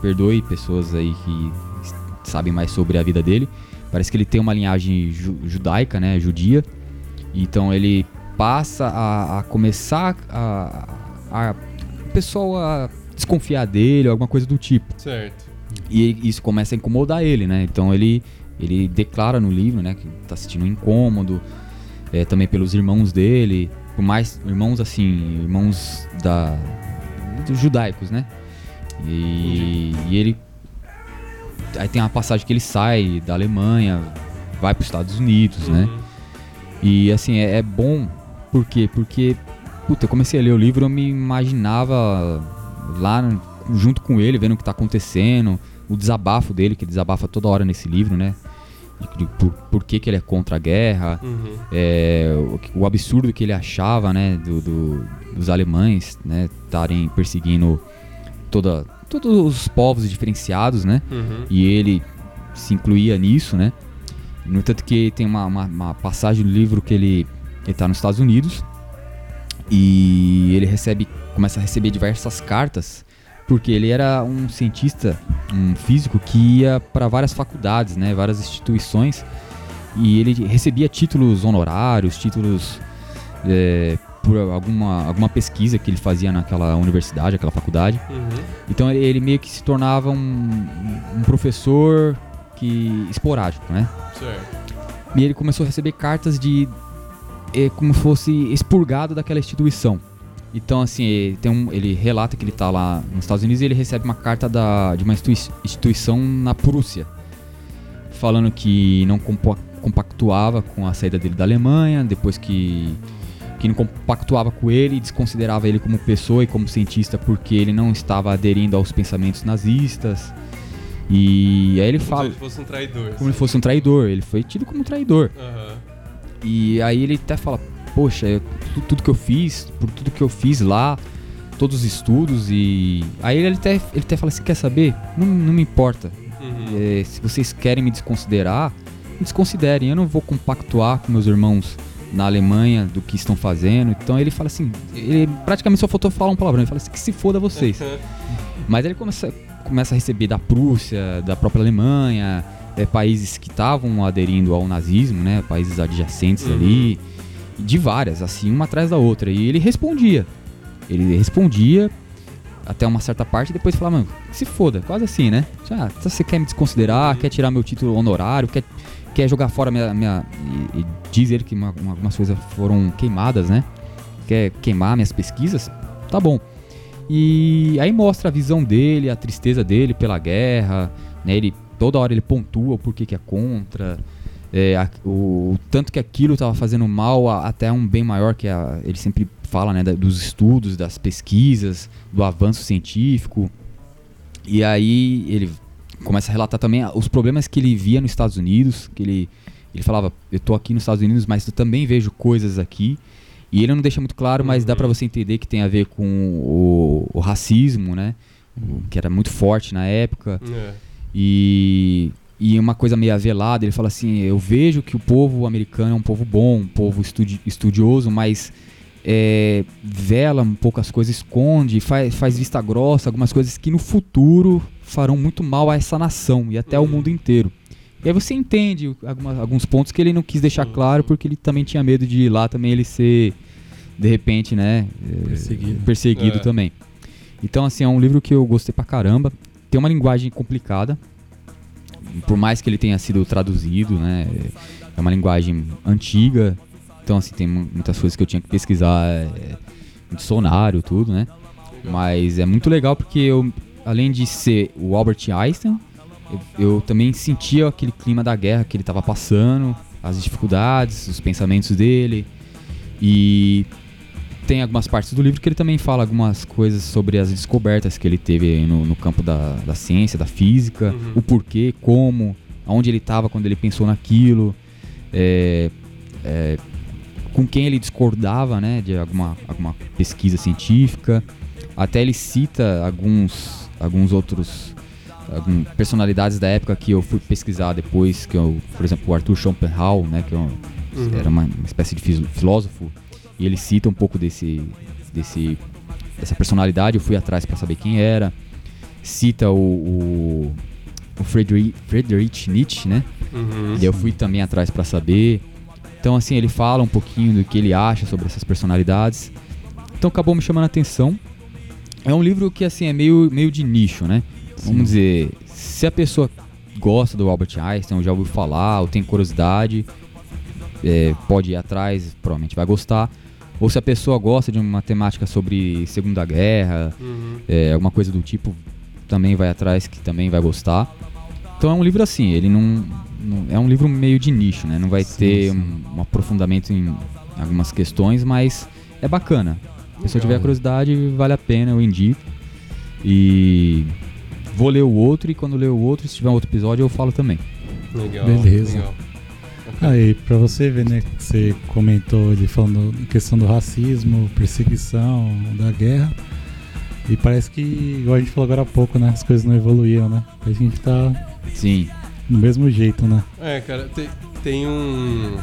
perdoe pessoas aí que sabem mais sobre a vida dele. Parece que ele tem uma linhagem ju judaica, né, judia. Então ele passa a, a começar a, a, a o pessoal a desconfiar dele, alguma coisa do tipo. Certo. E isso começa a incomodar ele, né? Então ele, ele declara no livro, né, que tá sentindo um incômodo, é, também pelos irmãos dele, por mais irmãos assim, irmãos da judaicos, né? E, e, ele aí tem uma passagem que ele sai da Alemanha, vai para os Estados Unidos, né? uhum. né? E assim é, é bom por quê? Porque puta, eu comecei a ler o livro, eu me imaginava lá junto com ele, vendo o que está acontecendo, o desabafo dele, que ele desabafa toda hora nesse livro, né? De, de, por, por que, que ele é contra a guerra, uhum. é, o, o, absurdo que ele achava, né, do, do, dos alemães, né, estarem perseguindo toda, todos os povos diferenciados, né, uhum. e ele se incluía nisso, né, no entanto que tem uma, uma, uma passagem do livro que ele está nos Estados Unidos e ele recebe, começa a receber diversas cartas Porque ele era um cientista, um físico que ia para várias faculdades, né, várias instituições, e ele recebia títulos honorários, títulos é, por alguma, alguma pesquisa que ele fazia naquela universidade, aquela faculdade. Uhum. Então ele meio que se tornava um, um professor que esporádico, né? Certo. E ele começou a receber cartas de é, como fosse expurgado daquela instituição. Então, assim, ele, tem um, ele relata que ele está lá nos Estados Unidos e ele recebe uma carta da, de uma instituição na Prússia, falando que não compactuava com a saída dele da Alemanha, depois que, que não compactuava com ele e desconsiderava ele como pessoa e como cientista porque ele não estava aderindo aos pensamentos nazistas. E aí ele fala. Como se fosse um traidor. Como se fosse um traidor. Ele foi tido como um traidor. Uhum. E aí ele até fala: Poxa, eu, tudo, tudo, que eu fiz, por tudo que eu fiz lá, todos os estudos e. Aí ele até, ele até fala assim: Quer saber? Não, não me importa. Uhum. É, se vocês querem me desconsiderar, me desconsiderem. Eu não vou compactuar com meus irmãos na Alemanha do que estão fazendo. Então ele fala assim: Ele praticamente só faltou falar um palavrão. Ele fala assim: Que se foda vocês. Mas ele começa começa a receber da Prússia, da própria Alemanha, é, países que estavam aderindo ao nazismo, né, países adjacentes uhum. ali, de várias, assim, uma atrás da outra. E ele respondia. Ele respondia até uma certa parte e depois falava, mano, se foda, quase assim, né? Ah, você quer me desconsiderar, quer tirar meu título honorário, quer, quer jogar fora minha. minha e, e que uma, uma, algumas coisas foram queimadas, né? Quer queimar minhas pesquisas? Tá bom. E aí mostra a visão dele, a tristeza dele pela guerra, né? Ele toda hora ele pontua o porquê que é contra, é, a, o, o, tanto que aquilo estava fazendo mal a, até um bem maior que a, ele sempre fala, né, da, dos estudos, das pesquisas, do avanço científico. E aí ele começa a relatar também os problemas que ele via nos Estados Unidos, que ele ele falava, eu tô aqui nos Estados Unidos, mas eu também vejo coisas aqui e ele não deixa muito claro, mas dá para você entender que tem a ver com o, o racismo, né? O, que era muito forte na época. É. E, e uma coisa meio avelada, ele fala assim: eu vejo que o povo americano é um povo bom, um povo estudi estudioso, mas é, vela um pouco as coisas, esconde, faz, faz vista grossa, algumas coisas que no futuro farão muito mal a essa nação e até ao uhum. mundo inteiro. E aí você entende algumas, alguns pontos que ele não quis deixar claro porque ele também tinha medo de ir lá também ele ser, de repente, né? Eh, perseguido. Perseguido é. também. Então, assim, é um livro que eu gostei pra caramba. Tem uma linguagem complicada. Por mais que ele tenha sido traduzido, né? É uma linguagem antiga. Então, assim, tem muitas coisas que eu tinha que pesquisar. É, dicionário, tudo, né? Mas é muito legal porque eu, além de ser o Albert Einstein, eu, eu também sentia aquele clima da guerra que ele estava passando, as dificuldades, os pensamentos dele. E tem algumas partes do livro que ele também fala algumas coisas sobre as descobertas que ele teve no, no campo da, da, ciência, da física, uhum. o porquê, como, aonde ele estava quando ele pensou naquilo, é, é, com quem ele discordava né, de alguma, alguma pesquisa científica. Até ele cita alguns, alguns outros personalidades da época que eu fui pesquisar depois, que eu, por exemplo, o Arthur Schopenhauer, né, que é uhum. era uma, uma, espécie de filósofo, e ele cita um pouco desse, desse dessa personalidade, eu fui atrás para saber quem era. Cita o, o, o Friedrich, Friedrich Nietzsche, né? Uhum, e eu fui também atrás para saber. Então, assim, ele fala um pouquinho do que ele acha sobre essas personalidades. Então, acabou me chamando a atenção. É um livro que, assim, é meio, meio de nicho, né? Vamos dizer, se a pessoa gosta do Albert Einstein, ou já ouviu falar, ou tem curiosidade, é, pode ir atrás, provavelmente vai gostar. Ou se a pessoa gosta de uma temática sobre Segunda Guerra, uhum. é, alguma coisa do tipo, também vai atrás, que também vai gostar. Então é um livro assim, ele não, não é um livro meio de nicho, né? Não vai sim, ter sim. Um, um, aprofundamento em algumas questões, mas é bacana. Se a pessoa tiver curiosidade, vale a pena, eu indico. E vou ler o outro e quando ler o outro, se tiver um outro episódio, eu falo também. Legal. Beleza. Legal. Aí, pra você ver, né, que você comentou ele falando questão do racismo, perseguição, da guerra. E parece que, igual a gente falou agora há pouco, né? As coisas não evoluíram, né? A gente tá. Sim. Do mesmo jeito, né? É, cara, tem, tem um.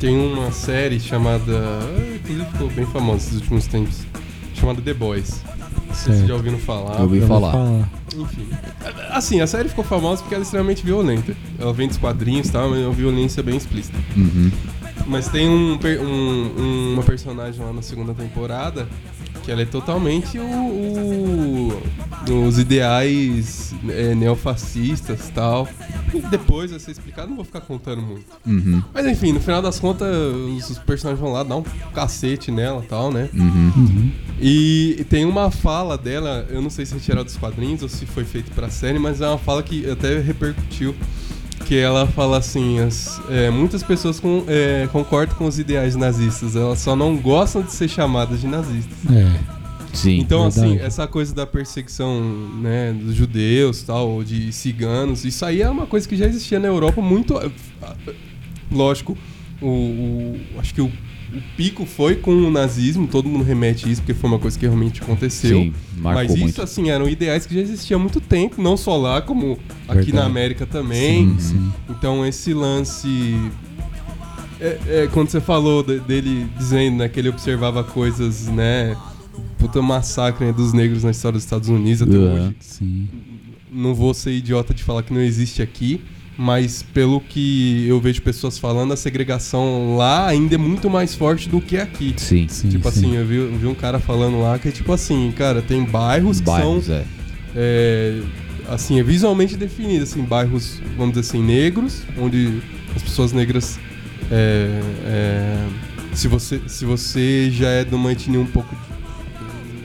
Tem uma série chamada. Inclusive ficou bem famosa nesses últimos tempos. Chamada The Boys. Vocês já ouviram falar. Eu ouvi falar. falar. Enfim. Assim, a série ficou famosa porque ela é extremamente violenta. Ela vem dos quadrinhos e tal, mas é uma violência bem explícita. Uhum. Mas tem um, um, uma personagem lá na segunda temporada que ela é totalmente o, o os ideais é, neofascistas e tal. Depois vai ser explicado, não vou ficar contando muito. Uhum. Mas enfim, no final das contas, os, os personagens vão lá dar um cacete nela e tal, né? Uhum. Uhum. E, e tem uma fala dela, eu não sei se é tirada dos quadrinhos ou se foi feito pra série, mas é uma fala que até repercutiu que ela fala assim, as, é, muitas pessoas com, é, concordam com os ideais nazistas, elas só não gostam de ser chamadas de nazistas. É. Sim. Então, assim, verdade. assim, essa coisa da perseguição né, dos judeus tal, ou de ciganos, isso aí é uma coisa que já existia na Europa muito. Lógico, o, o acho que o o pico foi com o nazismo, todo mundo remete isso, porque foi uma coisa que realmente aconteceu. Sim, Mas isso, muito. assim, eram ideais que já existiam há muito tempo, não só lá, como aqui Verdade. na América também. Sim, sim. Então esse lance. É, é, quando você falou de, dele dizendo né, que ele observava coisas, né? Puta massacre né, dos negros na história dos Estados Unidos até uhum. hoje. Sim. Não vou ser idiota de falar que não existe aqui mas pelo que eu vejo pessoas falando, a segregação lá ainda é muito mais forte do que aqui. Sim, sim. Tipo sim. assim, eu vi, eu vi, um cara falando lá que é tipo assim, cara, tem bairros, bairros que são. É. É, assim, é visualmente definido, assim, bairros, vamos dizer assim, negros, onde as pessoas negras. É, é se, você, se você já é de uma etnia um pouco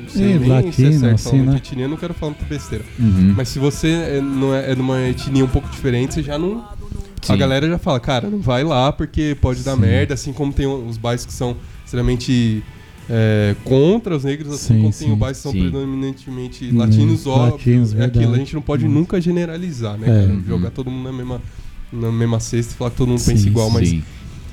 sei é, nem latino, se é certo assim, né? etnia, eu não quero falar muita besteira. Uhum. Mas se você é, não é, é de uma etnia um pouco diferente, você já não. Sim. A galera já fala, cara, não vai lá porque pode dar Sim. merda, assim como tem os bairros que são extremamente é, contra os negros, assim sim, como sim. tem os bairros que são sim. predominantemente latinos, hum, óbvio. É aquilo, a gente não pode nunca generalizar, né, é. Jogar todo mundo na mesma, na mesma cesta e falar que todo mundo pensa igual, mas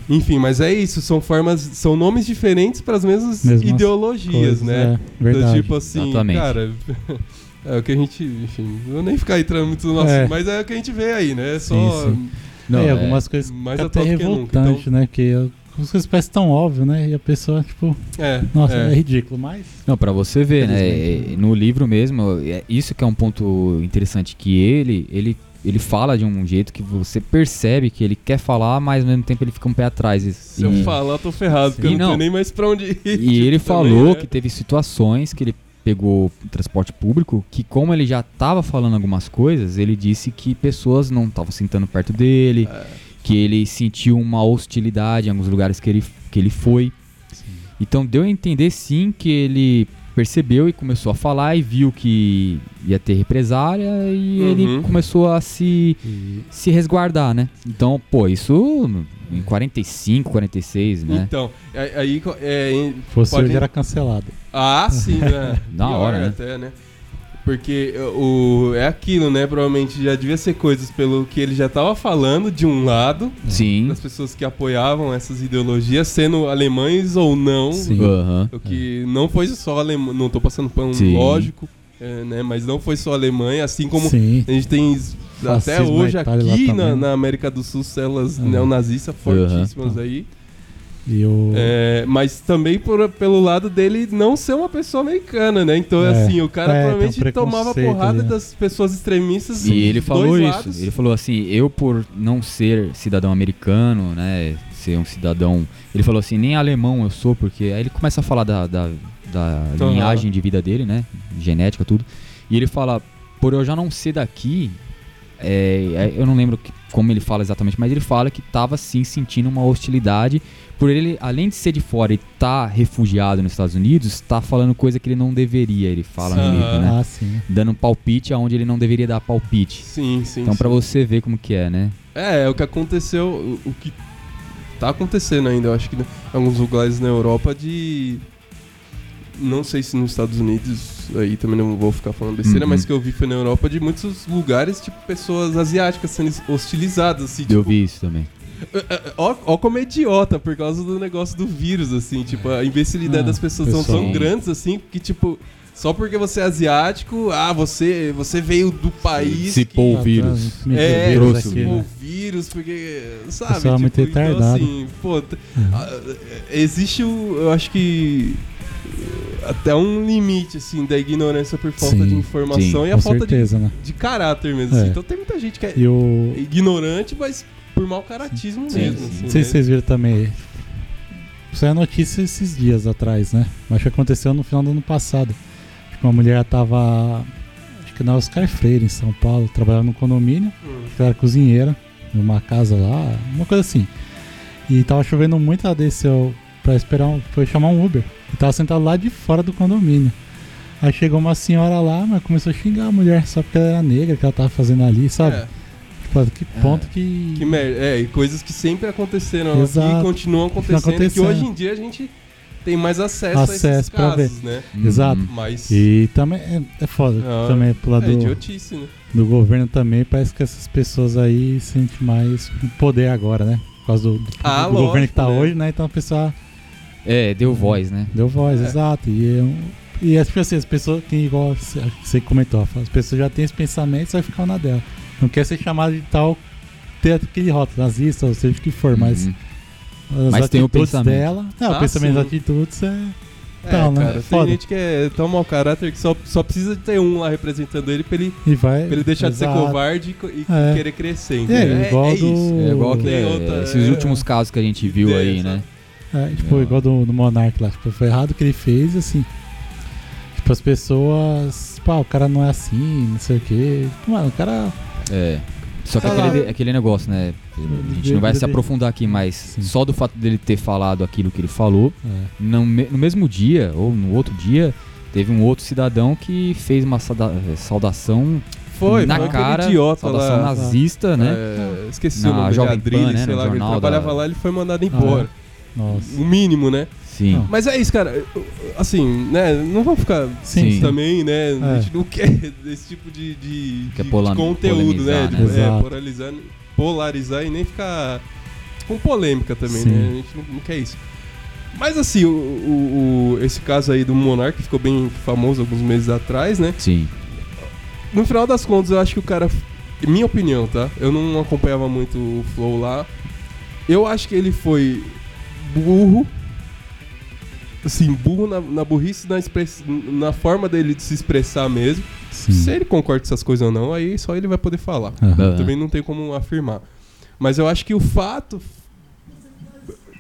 enfim, mas é isso, são formas, são nomes diferentes para as mesmas, mesmas, ideologias, coisas, né? É, verdade. Do tipo assim, Exatamente. cara, é o que a gente, enfim, não vou nem ficar entrando muito no nosso, é. mas é o que a gente vê aí, né? É só sim, sim. Não, é, algumas coisas mais até revoltante, então... né? Que as coisas parecem tão óbvio, né? E a pessoa, tipo, é, nossa, é, é ridículo, mas... Não, para você ver, né? No livro mesmo, é isso que é um ponto interessante, que ele, ele ele fala de um jeito que você percebe que ele quer falar, mas ao mesmo tempo ele fica um pé atrás. E, Se eu falar, eu tô ferrado, porque eu não, tenho nem mais pra onde ir. E ele falou né? que teve situações que ele pegou transporte público, que como ele já estava falando algumas coisas, ele disse que pessoas não estavam sentando perto dele, é. que ele sentiu uma hostilidade em alguns lugares que ele, que ele foi. Sim. Então deu a entender sim que ele percebeu e começou a falar e viu que ia ter represária e uhum. ele começou a se, se resguardar, né? Então, pô, isso em 45, 46, né? Então, aí... É, Fosse pode... ele era cancelado. Ah, sim, né? Na hora, né? Até, né? Porque o, é aquilo, né? Provavelmente já devia ser coisas pelo que ele já estava falando de um lado. Sim. Das pessoas que apoiavam essas ideologias, sendo alemães ou não. Sim. Uhum. O que não foi só alemão. Não estou passando pano Sim. lógico, é, né? Mas não foi só Alemanha, assim como Sim. a gente tem até hoje aqui na, na, América do Sul células uhum. neonazistas fortíssimas uhum. aí. O... É, mas também por, pelo lado dele não ser uma pessoa americana, né? Então, é, assim, o cara é, provavelmente um tomava porrada ali, das pessoas extremistas. E ele falou isso. Lados. Ele falou assim: eu, por não ser cidadão americano, né? Ser um cidadão. Ele falou assim: nem alemão eu sou, porque. Aí ele começa a falar da, da, da uhum. linhagem de vida dele, né? Genética, tudo. E ele fala: por eu já não ser daqui, é, é eu não lembro que, como ele fala exatamente, mas ele fala que estava sim sentindo uma hostilidade por ele, além de ser de fora e estar tá refugiado nos Estados Unidos, está falando coisa que ele não deveria, ele fala no livro, né? Ah, sim. Dando palpite aonde ele não deveria dar palpite. Sim, sim. Então para você ver como que é, né? É, é o que aconteceu, o, o que tá acontecendo ainda, eu acho que em alguns lugares na Europa de não sei se nos Estados Unidos, aí também não vou ficar falando besteira, uhum. mas que eu vi foi na Europa de muitos lugares, tipo, pessoas asiáticas sendo hostilizadas, assim, Eu tipo, vi isso também. É, é, ó, ó como é idiota por causa do negócio do vírus, assim, tipo, a imbecilidade ah, das pessoas são tão grandes, assim, que, tipo, só porque você é asiático, ah, você, você veio do país. Cipou que... o vírus. É, trouxe o vírus, porque, sabe? Pessoal tipo, muito então, assim, pô, uhum. existe o. Eu acho que até um limite, assim, da ignorância por falta sim, de informação sim, e a falta certeza, de, né? de caráter mesmo. Assim. É. Assim. Então tem muita gente que é o... ignorante, mas por mau caratismo sim. mesmo. Assim, não sei né? se vocês viram também. Isso é notícia esses dias atrás, né? Acho que aconteceu no final do ano passado. Acho que uma mulher tava. Acho que na Oscar Freire, em São Paulo, trabalhando no condomínio. Hum. Que era cozinheira, numa casa lá, uma coisa assim. E tava chovendo muito, ela desceu pra esperar, um, foi chamar um Uber. E tava sentado lá de fora do condomínio. Aí chegou uma senhora lá, mas começou a xingar a mulher só porque ela era negra que ela tava fazendo ali, sabe? É. Tipo, que ponto é. que. Que merda. É, e coisas que sempre aconteceram Exato. aqui e continuam acontecendo, acontecendo. que hoje em dia a gente tem mais acesso, acesso a esses casos, ver. né? Exato. Mas... E também é, é foda. Ah, também pro lado é idiotice, né? do governo também, parece que essas pessoas aí sentem mais poder agora, né? Por causa do, do, ah, do lógico, governo que tá né? hoje, né? Então a pessoa é, deu voz, né? Deu voz, é. exato. E, eu, e tipo assim, as pessoas têm igual você comentou, as pessoas já têm esse pensamento, vai ficar na dela. Não quer ser chamado de tal, ter aquele rótulo nazista, ou seja o que for, uhum. mas. As mas tem o pensamento dela. Não, ah, o pensamento das atitudes é. É, então, né? cara, tem gente que é tão mau caráter que só, só precisa de ter um lá representando ele pra ele, e vai, pra ele deixar exato. de ser covarde e, e é. querer crescer. É, igual é, é do... É igual que, outra, esses últimos casos que a gente viu aí, né? É, tipo, igual do, do Monark lá. Tipo, foi errado o que ele fez, assim. Tipo, as pessoas. Pá, o cara não é assim, não sei o quê. Tipo, mano, o cara. É. Só que aquele, aquele negócio, né? A gente não vai se aprofundar aqui, mas Sim. só do fato dele ter falado aquilo que ele falou, é. no, no mesmo dia, ou no outro dia, teve um outro cidadão que fez uma saudação foi, na cara, idiota saudação lá. nazista, né? É, esqueci na o nome Jovem Pan, né? sei lá, ele trabalhava da... lá, ele foi mandado embora. Ah, é. Nossa. O mínimo, né? Sim. Não. Mas é isso, cara. Assim, né? Não vamos ficar Sim. também, né? É. A gente não quer esse tipo de, de, de, de conteúdo, né? né? De, é, polarizar, polarizar e nem ficar com polêmica também, Sim. né? A gente não, não, quer isso. Mas assim, o, o, o, esse caso aí do Monark ficou bem famoso alguns meses atrás, né? Sim. No final das contas, eu acho que o cara. Minha opinião, tá? Eu não acompanhava muito o Flow lá. Eu acho que ele foi burro. Assim, burro na, na burrice, na, express, na forma dele de se expressar mesmo. Sim. Se ele concorda com essas coisas ou não, aí só ele vai poder falar. Uhum. Também não tem como afirmar. Mas eu acho que o fato.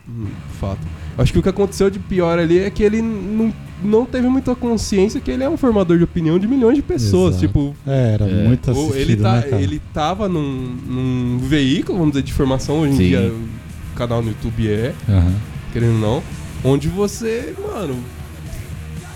Hum, fato. Acho que o que aconteceu de pior ali é que ele não, não teve muita consciência que ele é um formador de opinião de milhões de pessoas. Exato. Tipo. É, era é. muito assistido, ele, tá, né, ele tava num, num, veículo, vamos dizer, de formação hoje em Sim. dia canal no YouTube é, uhum. querendo ou não, onde você, mano,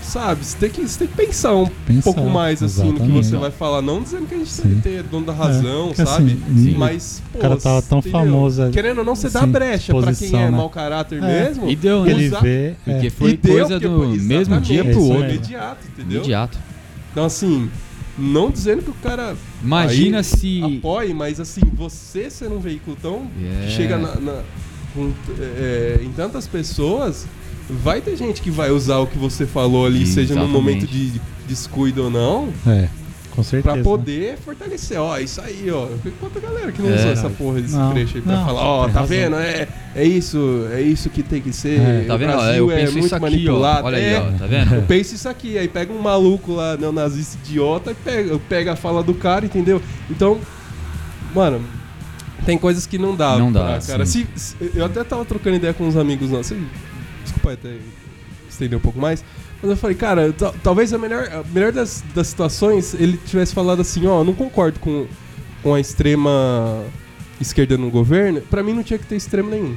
sabe, você tem que, você tem que pensar um pensar, pouco mais assim exatamente. no que você vai falar, não dizendo que a gente tem que ter dono da razão, é, sabe? Assim, mas, pô, o cara tava tão entendeu? famoso. Querendo ou não, você dá brecha pra quem é né? mau caráter é. mesmo. E deu, né? Ele vê, porque é. foi deu, coisa do mesmo dia pro outro. Imediato, entendeu? Imediato. Então, assim, não dizendo que o cara. Imagina se. Apoie, mas assim, você ser um veículo tão. Yeah. que chega na, na com, é, em tantas pessoas, vai ter gente que vai usar o que você falou ali, Sim, seja exatamente. num momento de descuido ou não. É. Com certeza. Pra poder fortalecer. Ó, isso aí, ó. Quanta galera que não é, usou essa porra desse não, trecho aí pra não, falar, ó, tá razão. vendo? É, é isso, é isso que tem que ser. É, tá vendo? O Brasil é, muito aqui, manipulado. Ó, olha aí, ó, é. tá vendo? Eu penso isso aqui. Aí pega um maluco lá, neonazista idiota, e pega, pega a fala do cara, entendeu? Então, mano, tem coisas que não dá. Não dá, cara. Se, se, eu até tava trocando ideia com uns amigos nossos. Desculpa até estender um pouco mais. Mas eu falei, cara, talvez a melhor, a melhor das, das situações ele tivesse falado assim, ó, não concordo com, com a extrema esquerda no governo. Pra mim não tinha que ter extremo nenhum.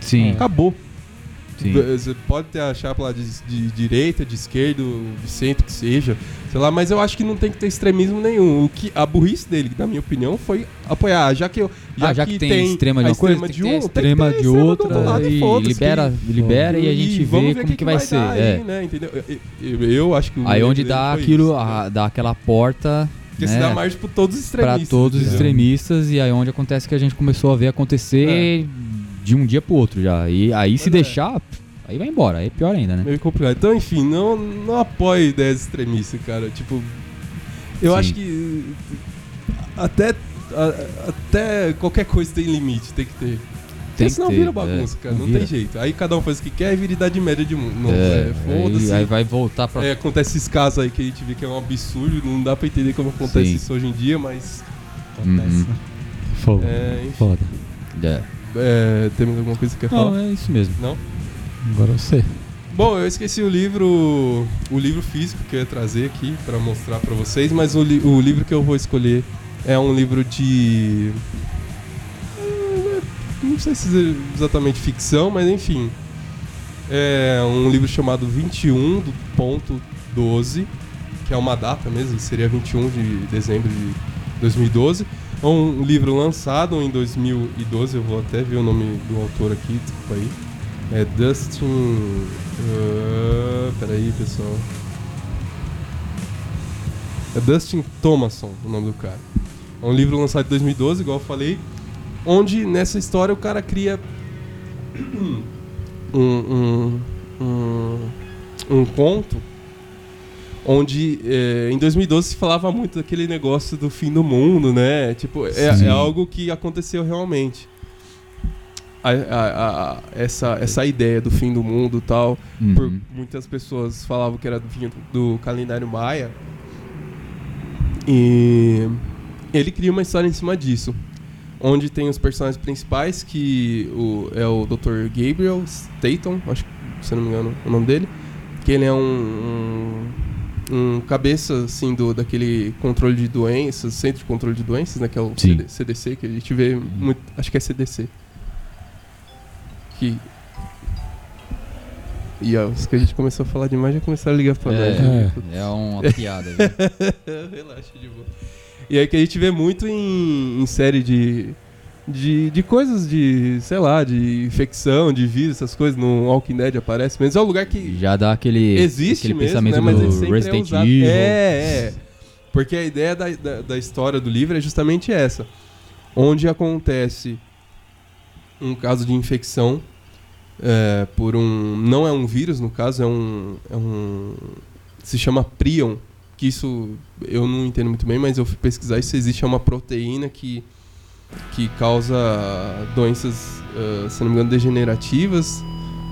Sim. Acabou. Você pode ter a chapa lá de, de, direita, de esquerda, de centro, que seja, sei lá, mas eu acho que não tem que ter extremismo nenhum. O que, a burrice dele, na minha opinião, foi apoiar. Já que, eu, já, ah, já que, que, tem, tem extrema de uma coisa, de um, extrema de outra, e, libera, libera e a gente e vê como que, que vai, vai ser. É. Aí, né, entendeu? Eu, eu, eu, acho que Aí onde dá aquilo, a, dá aquela porta porque né? se dá margem para todos os extremistas. Para todos os extremistas, e aí onde acontece que a gente começou a ver acontecer é. De um dia pro outro já. E aí se é. deixar, Aí vai embora, aí é pior ainda, né? Meio complicado. Então, enfim, não, não apoie ideias extremistas, cara. Tipo, eu Sim. acho que até, a, até qualquer coisa tem limite, tem que ter. Porque senão ter, vira bagunça, é, cara. Não, não tem jeito. Aí cada um faz o que quer e vira idade média de mundo. Não, é, é Foda-se. Aí, aí, vai voltar pra. É, acontece esses casos aí que a gente vê que é um absurdo. Não dá pra entender como acontece Sim. isso hoje em dia, mas. Acontece. Uhum. Foda. É, Foda. É. Temos alguma coisa que quer falar? Não, é isso mesmo. Não? Agora você. Bom, eu esqueci o livro, o livro físico que eu ia trazer aqui para mostrar para vocês, mas o, li, o livro que eu vou escolher é um livro de não sei se é exatamente ficção, mas enfim. É um livro chamado 21 do ponto 12, que é uma data mesmo, seria 21 de dezembro de 2012. Um livro lançado em 2012, eu vou até ver o nome do autor aqui, desculpa aí. É Dustin. Uh, peraí, pessoal. É Dustin Thomason o nome do cara. É um livro lançado em 2012, igual eu falei onde nessa história o cara cria um, um, um, um conto onde é, em 2012 se falava muito daquele negócio do fim do mundo, né? Tipo, é, é algo que aconteceu realmente. A, a, a, essa, essa ideia do fim do mundo tal, uhum. por muitas pessoas falavam que era do, do calendário maia. E ele cria uma história em cima disso onde tem os personagens principais, que o, é o Dr. Gabriel Staton, acho que, se não me engano, o nome dele, que ele é um, um, um cabeça, assim, do, daquele controle de doenças, Centro de Controle de Doenças, né, que é o CD, CDC, que a gente vê muito, acho que é CDC. Que... E ó, os que a gente começou a falar demais já começaram a ligar pra é, nós. É, é uma piada. Relaxa de boa. E aí que a gente vê muito em, em série de, de, de coisas de, sei lá, de infecção, de vírus, essas coisas. No Walking Dead aparece, mas é um lugar que. Já dá aquele. Existe aquele mesmo, pensamento né? mas do Resident é Evil. É, é. Porque a ideia da, da, da, história do livro é justamente essa. Onde acontece um caso de infecção é, por um. Não é um vírus, no caso, é um. É um se chama prion que isso eu não entendo muito bem, mas eu fui pesquisar isso existe é uma proteína que que causa doenças, uh, se não me engano, degenerativas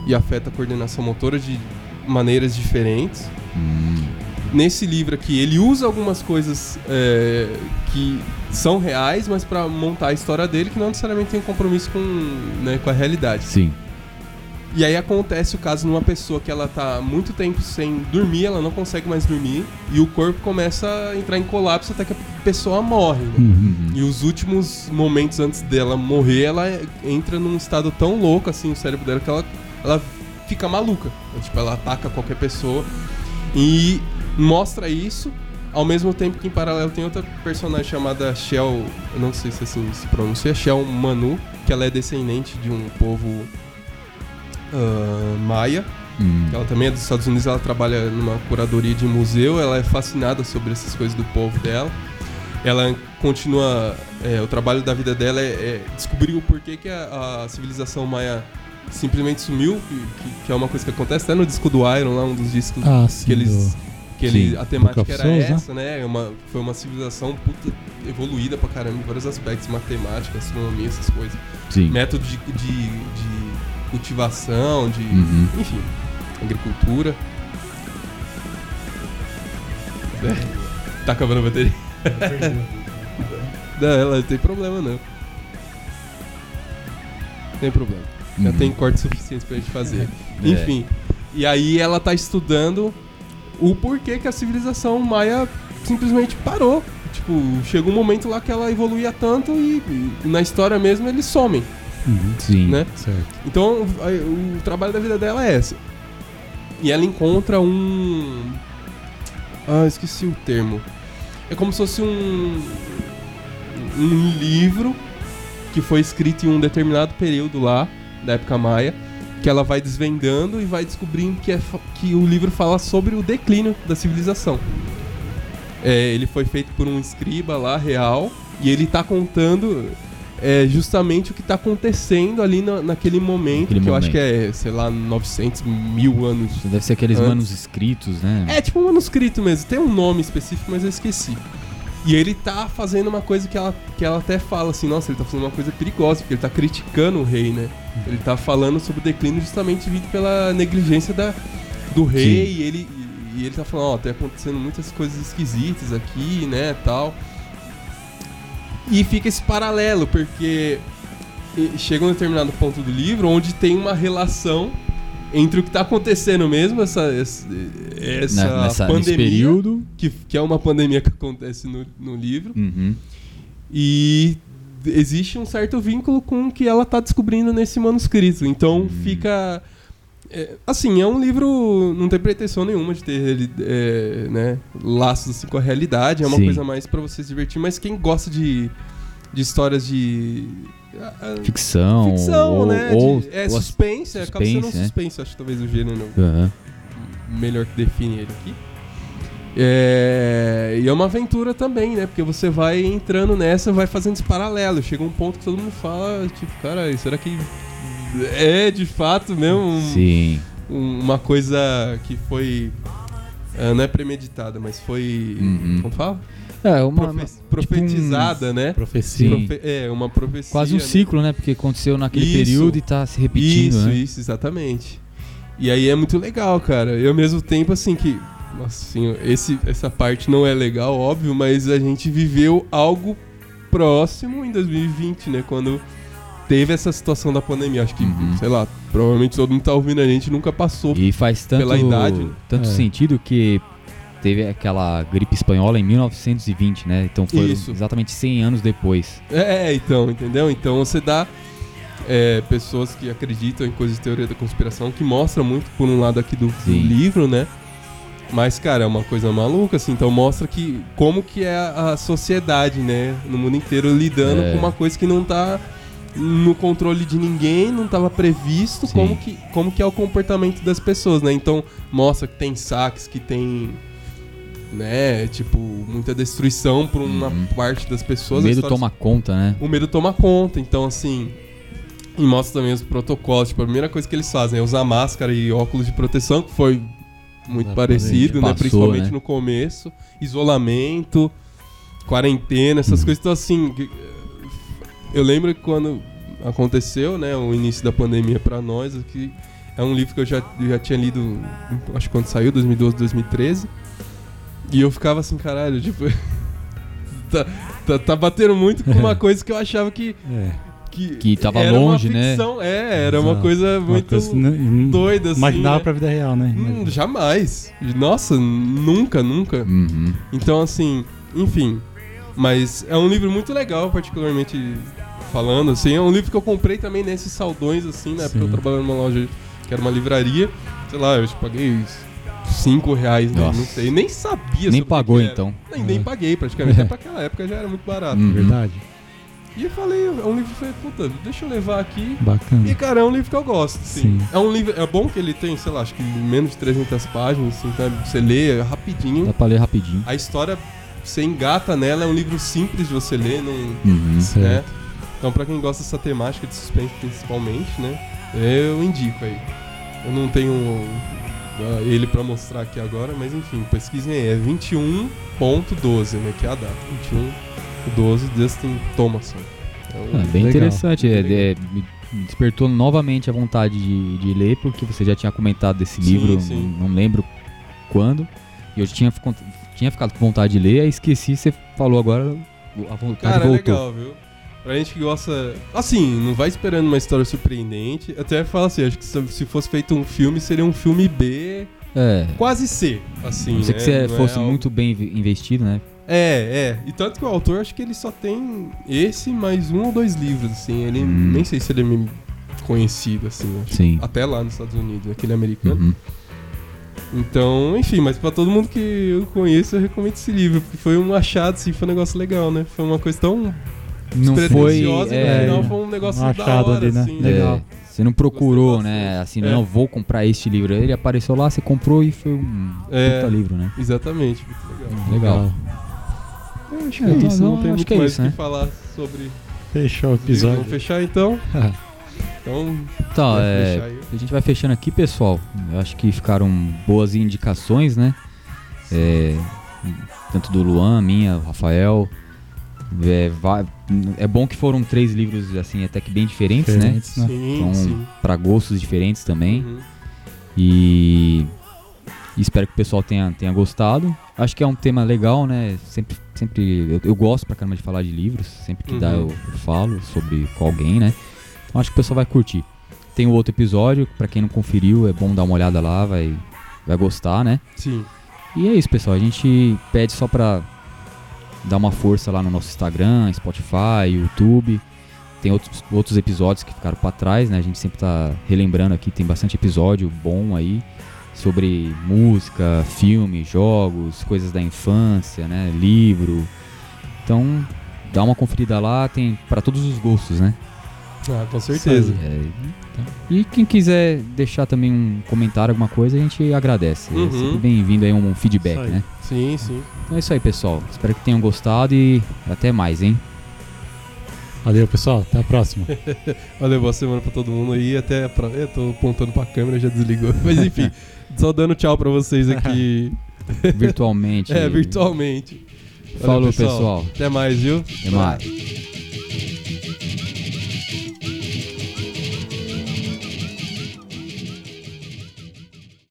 e afeta a coordenação motora de maneiras diferentes. Hum. Nesse livro aqui, ele usa algumas coisas é, que são reais, mas para montar a história dele, que não necessariamente tem um compromisso com, né, com a realidade. Sim. E aí acontece o caso numa pessoa que ela tá muito tempo sem dormir, ela não consegue mais dormir, e o corpo começa a entrar em colapso até que a pessoa morre. Né? Uhum. E os últimos momentos antes dela morrer, ela entra num estado tão louco, assim, o cérebro dela, que ela, ela fica maluca. Tipo, ela ataca qualquer pessoa. E mostra isso, ao mesmo tempo que em paralelo tem outra personagem chamada Shell, não sei se assim se pronuncia, Shell Manu, que ela é descendente de um povo uh, Maia. Hum. Ela também é dos Estados Unidos, ela trabalha numa curadoria de museu, ela é fascinada sobre essas coisas do povo dela. Ela continua. É, o trabalho da vida dela é, é descobrir o porquê que a, a civilização maia simplesmente sumiu, que, que, é uma coisa que acontece até no disco do Iron, lá um dos discos ah, sim, que eles. Que ele, a temática era Souls, essa, né? né? Uma, foi uma civilização puta evoluída pra caramba em vários aspectos, matemática, astronomia, essas coisas. Sim. Método de, de, de cultivação, de. Uhum. Enfim, agricultura. É. Tá acabando a bateria. não, ela não tem problema não. Tem problema. Uhum. Já tem corte suficiente pra gente fazer. É. Enfim. E aí ela tá estudando o porquê que a civilização maia simplesmente parou. Tipo, chega um momento lá que ela evoluía tanto e, e na história mesmo eles somem. Uhum. Sim. Né? Certo. Então, o trabalho da vida dela é esse. E ela encontra um. Ah, esqueci o termo. É como se fosse um. Um livro que foi escrito em um determinado período lá, da época maia, que ela vai desvendando e vai descobrindo que, é, que o livro fala sobre o declínio da civilização. É, ele foi feito por um escriba lá, real, e ele está contando é justamente o que está acontecendo ali na, naquele momento, que momento. eu acho que é, sei lá, 900 mil anos. Deve ser aqueles antes. manuscritos, né? É, tipo um manuscrito mesmo. Tem um nome específico, mas eu esqueci. E ele tá fazendo uma coisa que ela, que ela até fala assim, nossa, ele tá fazendo uma coisa perigosa, porque ele tá criticando o rei, né? Ele tá falando sobre o declínio justamente vindo pela negligência da, do rei, e ele, e ele tá falando, ó, oh, tá acontecendo muitas coisas esquisitas aqui, né, tal. E fica esse paralelo, porque chega um determinado ponto do livro onde tem uma relação entre o que está acontecendo mesmo, essa, essa, essa Nessa, pandemia, período. Que, que é uma pandemia que acontece no, no livro, uhum. e existe um certo vínculo com o que ela está descobrindo nesse manuscrito. Então uhum. fica. É, assim, é um livro. Não tem pretensão nenhuma de ter é, né, laços assim, com a realidade. É uma Sim. coisa mais para você se divertir. Mas quem gosta de, de histórias de Ficção. Ficção, ou, né? Ou, de, é ou suspense, suspense, acaba sendo um né? suspense, acho que talvez o gênero uhum. melhor que define ele aqui. É, e é uma aventura também, né? Porque você vai entrando nessa, vai fazendo esse paralelo. Chega um ponto que todo mundo fala, tipo, cara, será que é de fato mesmo Sim. Um, uma coisa que foi. Uh, não é premeditada, mas foi. Uhum. Como fala? É, uma, Profe tipo profetizada, um... né? Profecia. Profe é, uma profecia. Quase um né? ciclo, né? Porque aconteceu naquele isso, período e tá se repetindo, isso, né? Isso, exatamente. E aí é muito legal, cara. E ao mesmo tempo, assim, que. Nossa, assim, esse, essa parte não é legal, óbvio, mas a gente viveu algo próximo em 2020, né? Quando teve essa situação da pandemia. Acho que, uhum. sei lá, provavelmente todo mundo tá ouvindo a gente nunca passou e faz tanto, pela idade. Tanto é. sentido que teve aquela gripe espanhola em 1920, né? Então foi Isso. exatamente 100 anos depois. É, então, entendeu? Então você dá é, pessoas que acreditam em coisas de teoria da conspiração, que mostra muito por um lado aqui do, do, livro, né? Mas, cara, é uma coisa maluca, assim. Então mostra que como que é a, sociedade, né? No mundo inteiro lidando é. com uma coisa que não tá no controle de ninguém, não estava previsto como que, como que é o comportamento das pessoas, né? Então mostra que tem saques, que tem né? Tipo, muita destruição por uma uhum. parte das pessoas. O medo toma conta, né? O medo toma conta, então assim. E mostra também os protocolos. Tipo, a primeira coisa que eles fazem é usar máscara e óculos de proteção, que foi muito Exatamente. parecido, né? Passou, né? Principalmente né? no começo. Isolamento, quarentena, essas uhum. coisas. Então, assim. Eu lembro que quando aconteceu, né? O início da pandemia para nós, que é um livro que eu já, já tinha lido, acho que quando saiu, 2012, 2013. E eu ficava assim, caralho, tipo. tá, tá, tá, batendo muito com uma coisa que eu achava que. É. Que, que tava era longe, uma né? ficção, né? É, era uma coisa muito uma coisa, doida, assim. Imaginava né? pra vida real, né? Hum, jamais. Nossa, nunca, nunca. Uhum. Então, assim, enfim. Mas é um livro muito legal, particularmente falando, assim. É um livro que eu comprei também nesses saldões, assim, né? Porque eu trabalhava numa loja que era uma livraria. Sei lá, eu paguei isso 5 reais, né? não sei. Nem sabia Nem pagou então. Nem, nem paguei praticamente. Até pra aquela época já era muito barato. Uhum. Verdade. E eu falei, é um livro que falei, puta, deixa eu levar aqui. Bacana. E, cara, é um livro que eu gosto, sim. sim. É um livro, é bom que ele tem, sei lá, acho que menos de 300 páginas, assim, tá? Você lê é rapidinho. Dá pra ler rapidinho. A história, você engata nela, é um livro simples de você ler, não... Uhum, né? Então, pra quem gosta dessa temática de suspense, principalmente, né? Eu indico aí. Eu não tenho ele para mostrar aqui agora, mas enfim, pesquisem aí, é 21.12, né, que é a data, 21.12, Justin Thomason. É, é bem legal. interessante, é, é, me despertou novamente a vontade de, de, ler, porque você já tinha comentado desse sim, livro, sim. Não, não, lembro quando, e eu tinha, tinha ficado com vontade de ler, aí esqueci, você falou agora, a vontade Cara, voltou. É legal, viu? Pra gente que gosta. Assim, não vai esperando uma história surpreendente. Até fala assim, acho que se fosse feito um filme, seria um filme B. É. Quase C, assim. Não sei né? que você fosse é muito bem investido, né? É, é. E tanto que o autor, acho que ele só tem esse mais um ou dois livros, assim. Ele hum. nem sei se ele é conhecido, assim. Sim. Até lá nos Estados Unidos, aquele americano. Uhum. Então, enfim, mas para todo mundo que eu conheço, eu recomendo esse livro, porque foi um achado, assim, foi um negócio legal, né? Foi uma coisa tão não foi. É, no final foi um negócio um da hora, ali, né? assim. Legal. É, você não procurou, né? Assim, é. não vou comprar este livro. Ele apareceu lá, você comprou e foi um é, puta livro, né? Exatamente, legal. legal. Eu acho que é, isso, não, não tem muito é mais o que, né? falar sobre. Fechou o episódio. Vamos fechar então? então, então é, a gente vai fechando aqui, pessoal. Eu acho que ficaram boas indicações, né? É, tanto do Luan, minha, Rafael. É, vai, é bom que foram três livros assim até que bem diferentes, né? diferentes né? Sim, então, para gostos diferentes também. Uhum. E, e, espero que o pessoal tenha, tenha gostado. Acho que é um tema legal, né? Sempre, sempre eu, eu gosto pra caramba de falar de livros. Sempre que uhum. dá eu, eu, falo sobre com alguém, né? Então acho que o pessoal vai curtir. Tem o outro episódio, para quem não conferiu, é bom dar uma olhada lá, vai, vai gostar, né? Sim. E é isso, pessoal. A gente pede só pra dar uma força lá no nosso Instagram, Spotify, YouTube. Tem outros, outros episódios que ficaram para trás, né? A gente sempre tá relembrando aqui, tem bastante episódio bom aí sobre música, filme, jogos, coisas da infância, né? Livro. Então, dá uma conferida lá, tem para todos os gostos, né? Ah, com certeza. É, então, e quem quiser deixar também um comentário, alguma coisa, a gente agradece. É uhum. É sempre bem-vindo aí um feedback, né? Sim, sim. Então é isso aí, pessoal. Espero que tenham gostado e até mais, hein? Valeu, pessoal. Até a próxima. Valeu, boa semana pra todo mundo aí. Até pra... Eu tô apontando pra câmera, já desligou. Mas enfim, só dando tchau pra vocês aqui. virtualmente. É, virtualmente. Valeu, Falou, pessoal. pessoal. Até mais, viu? Até mais.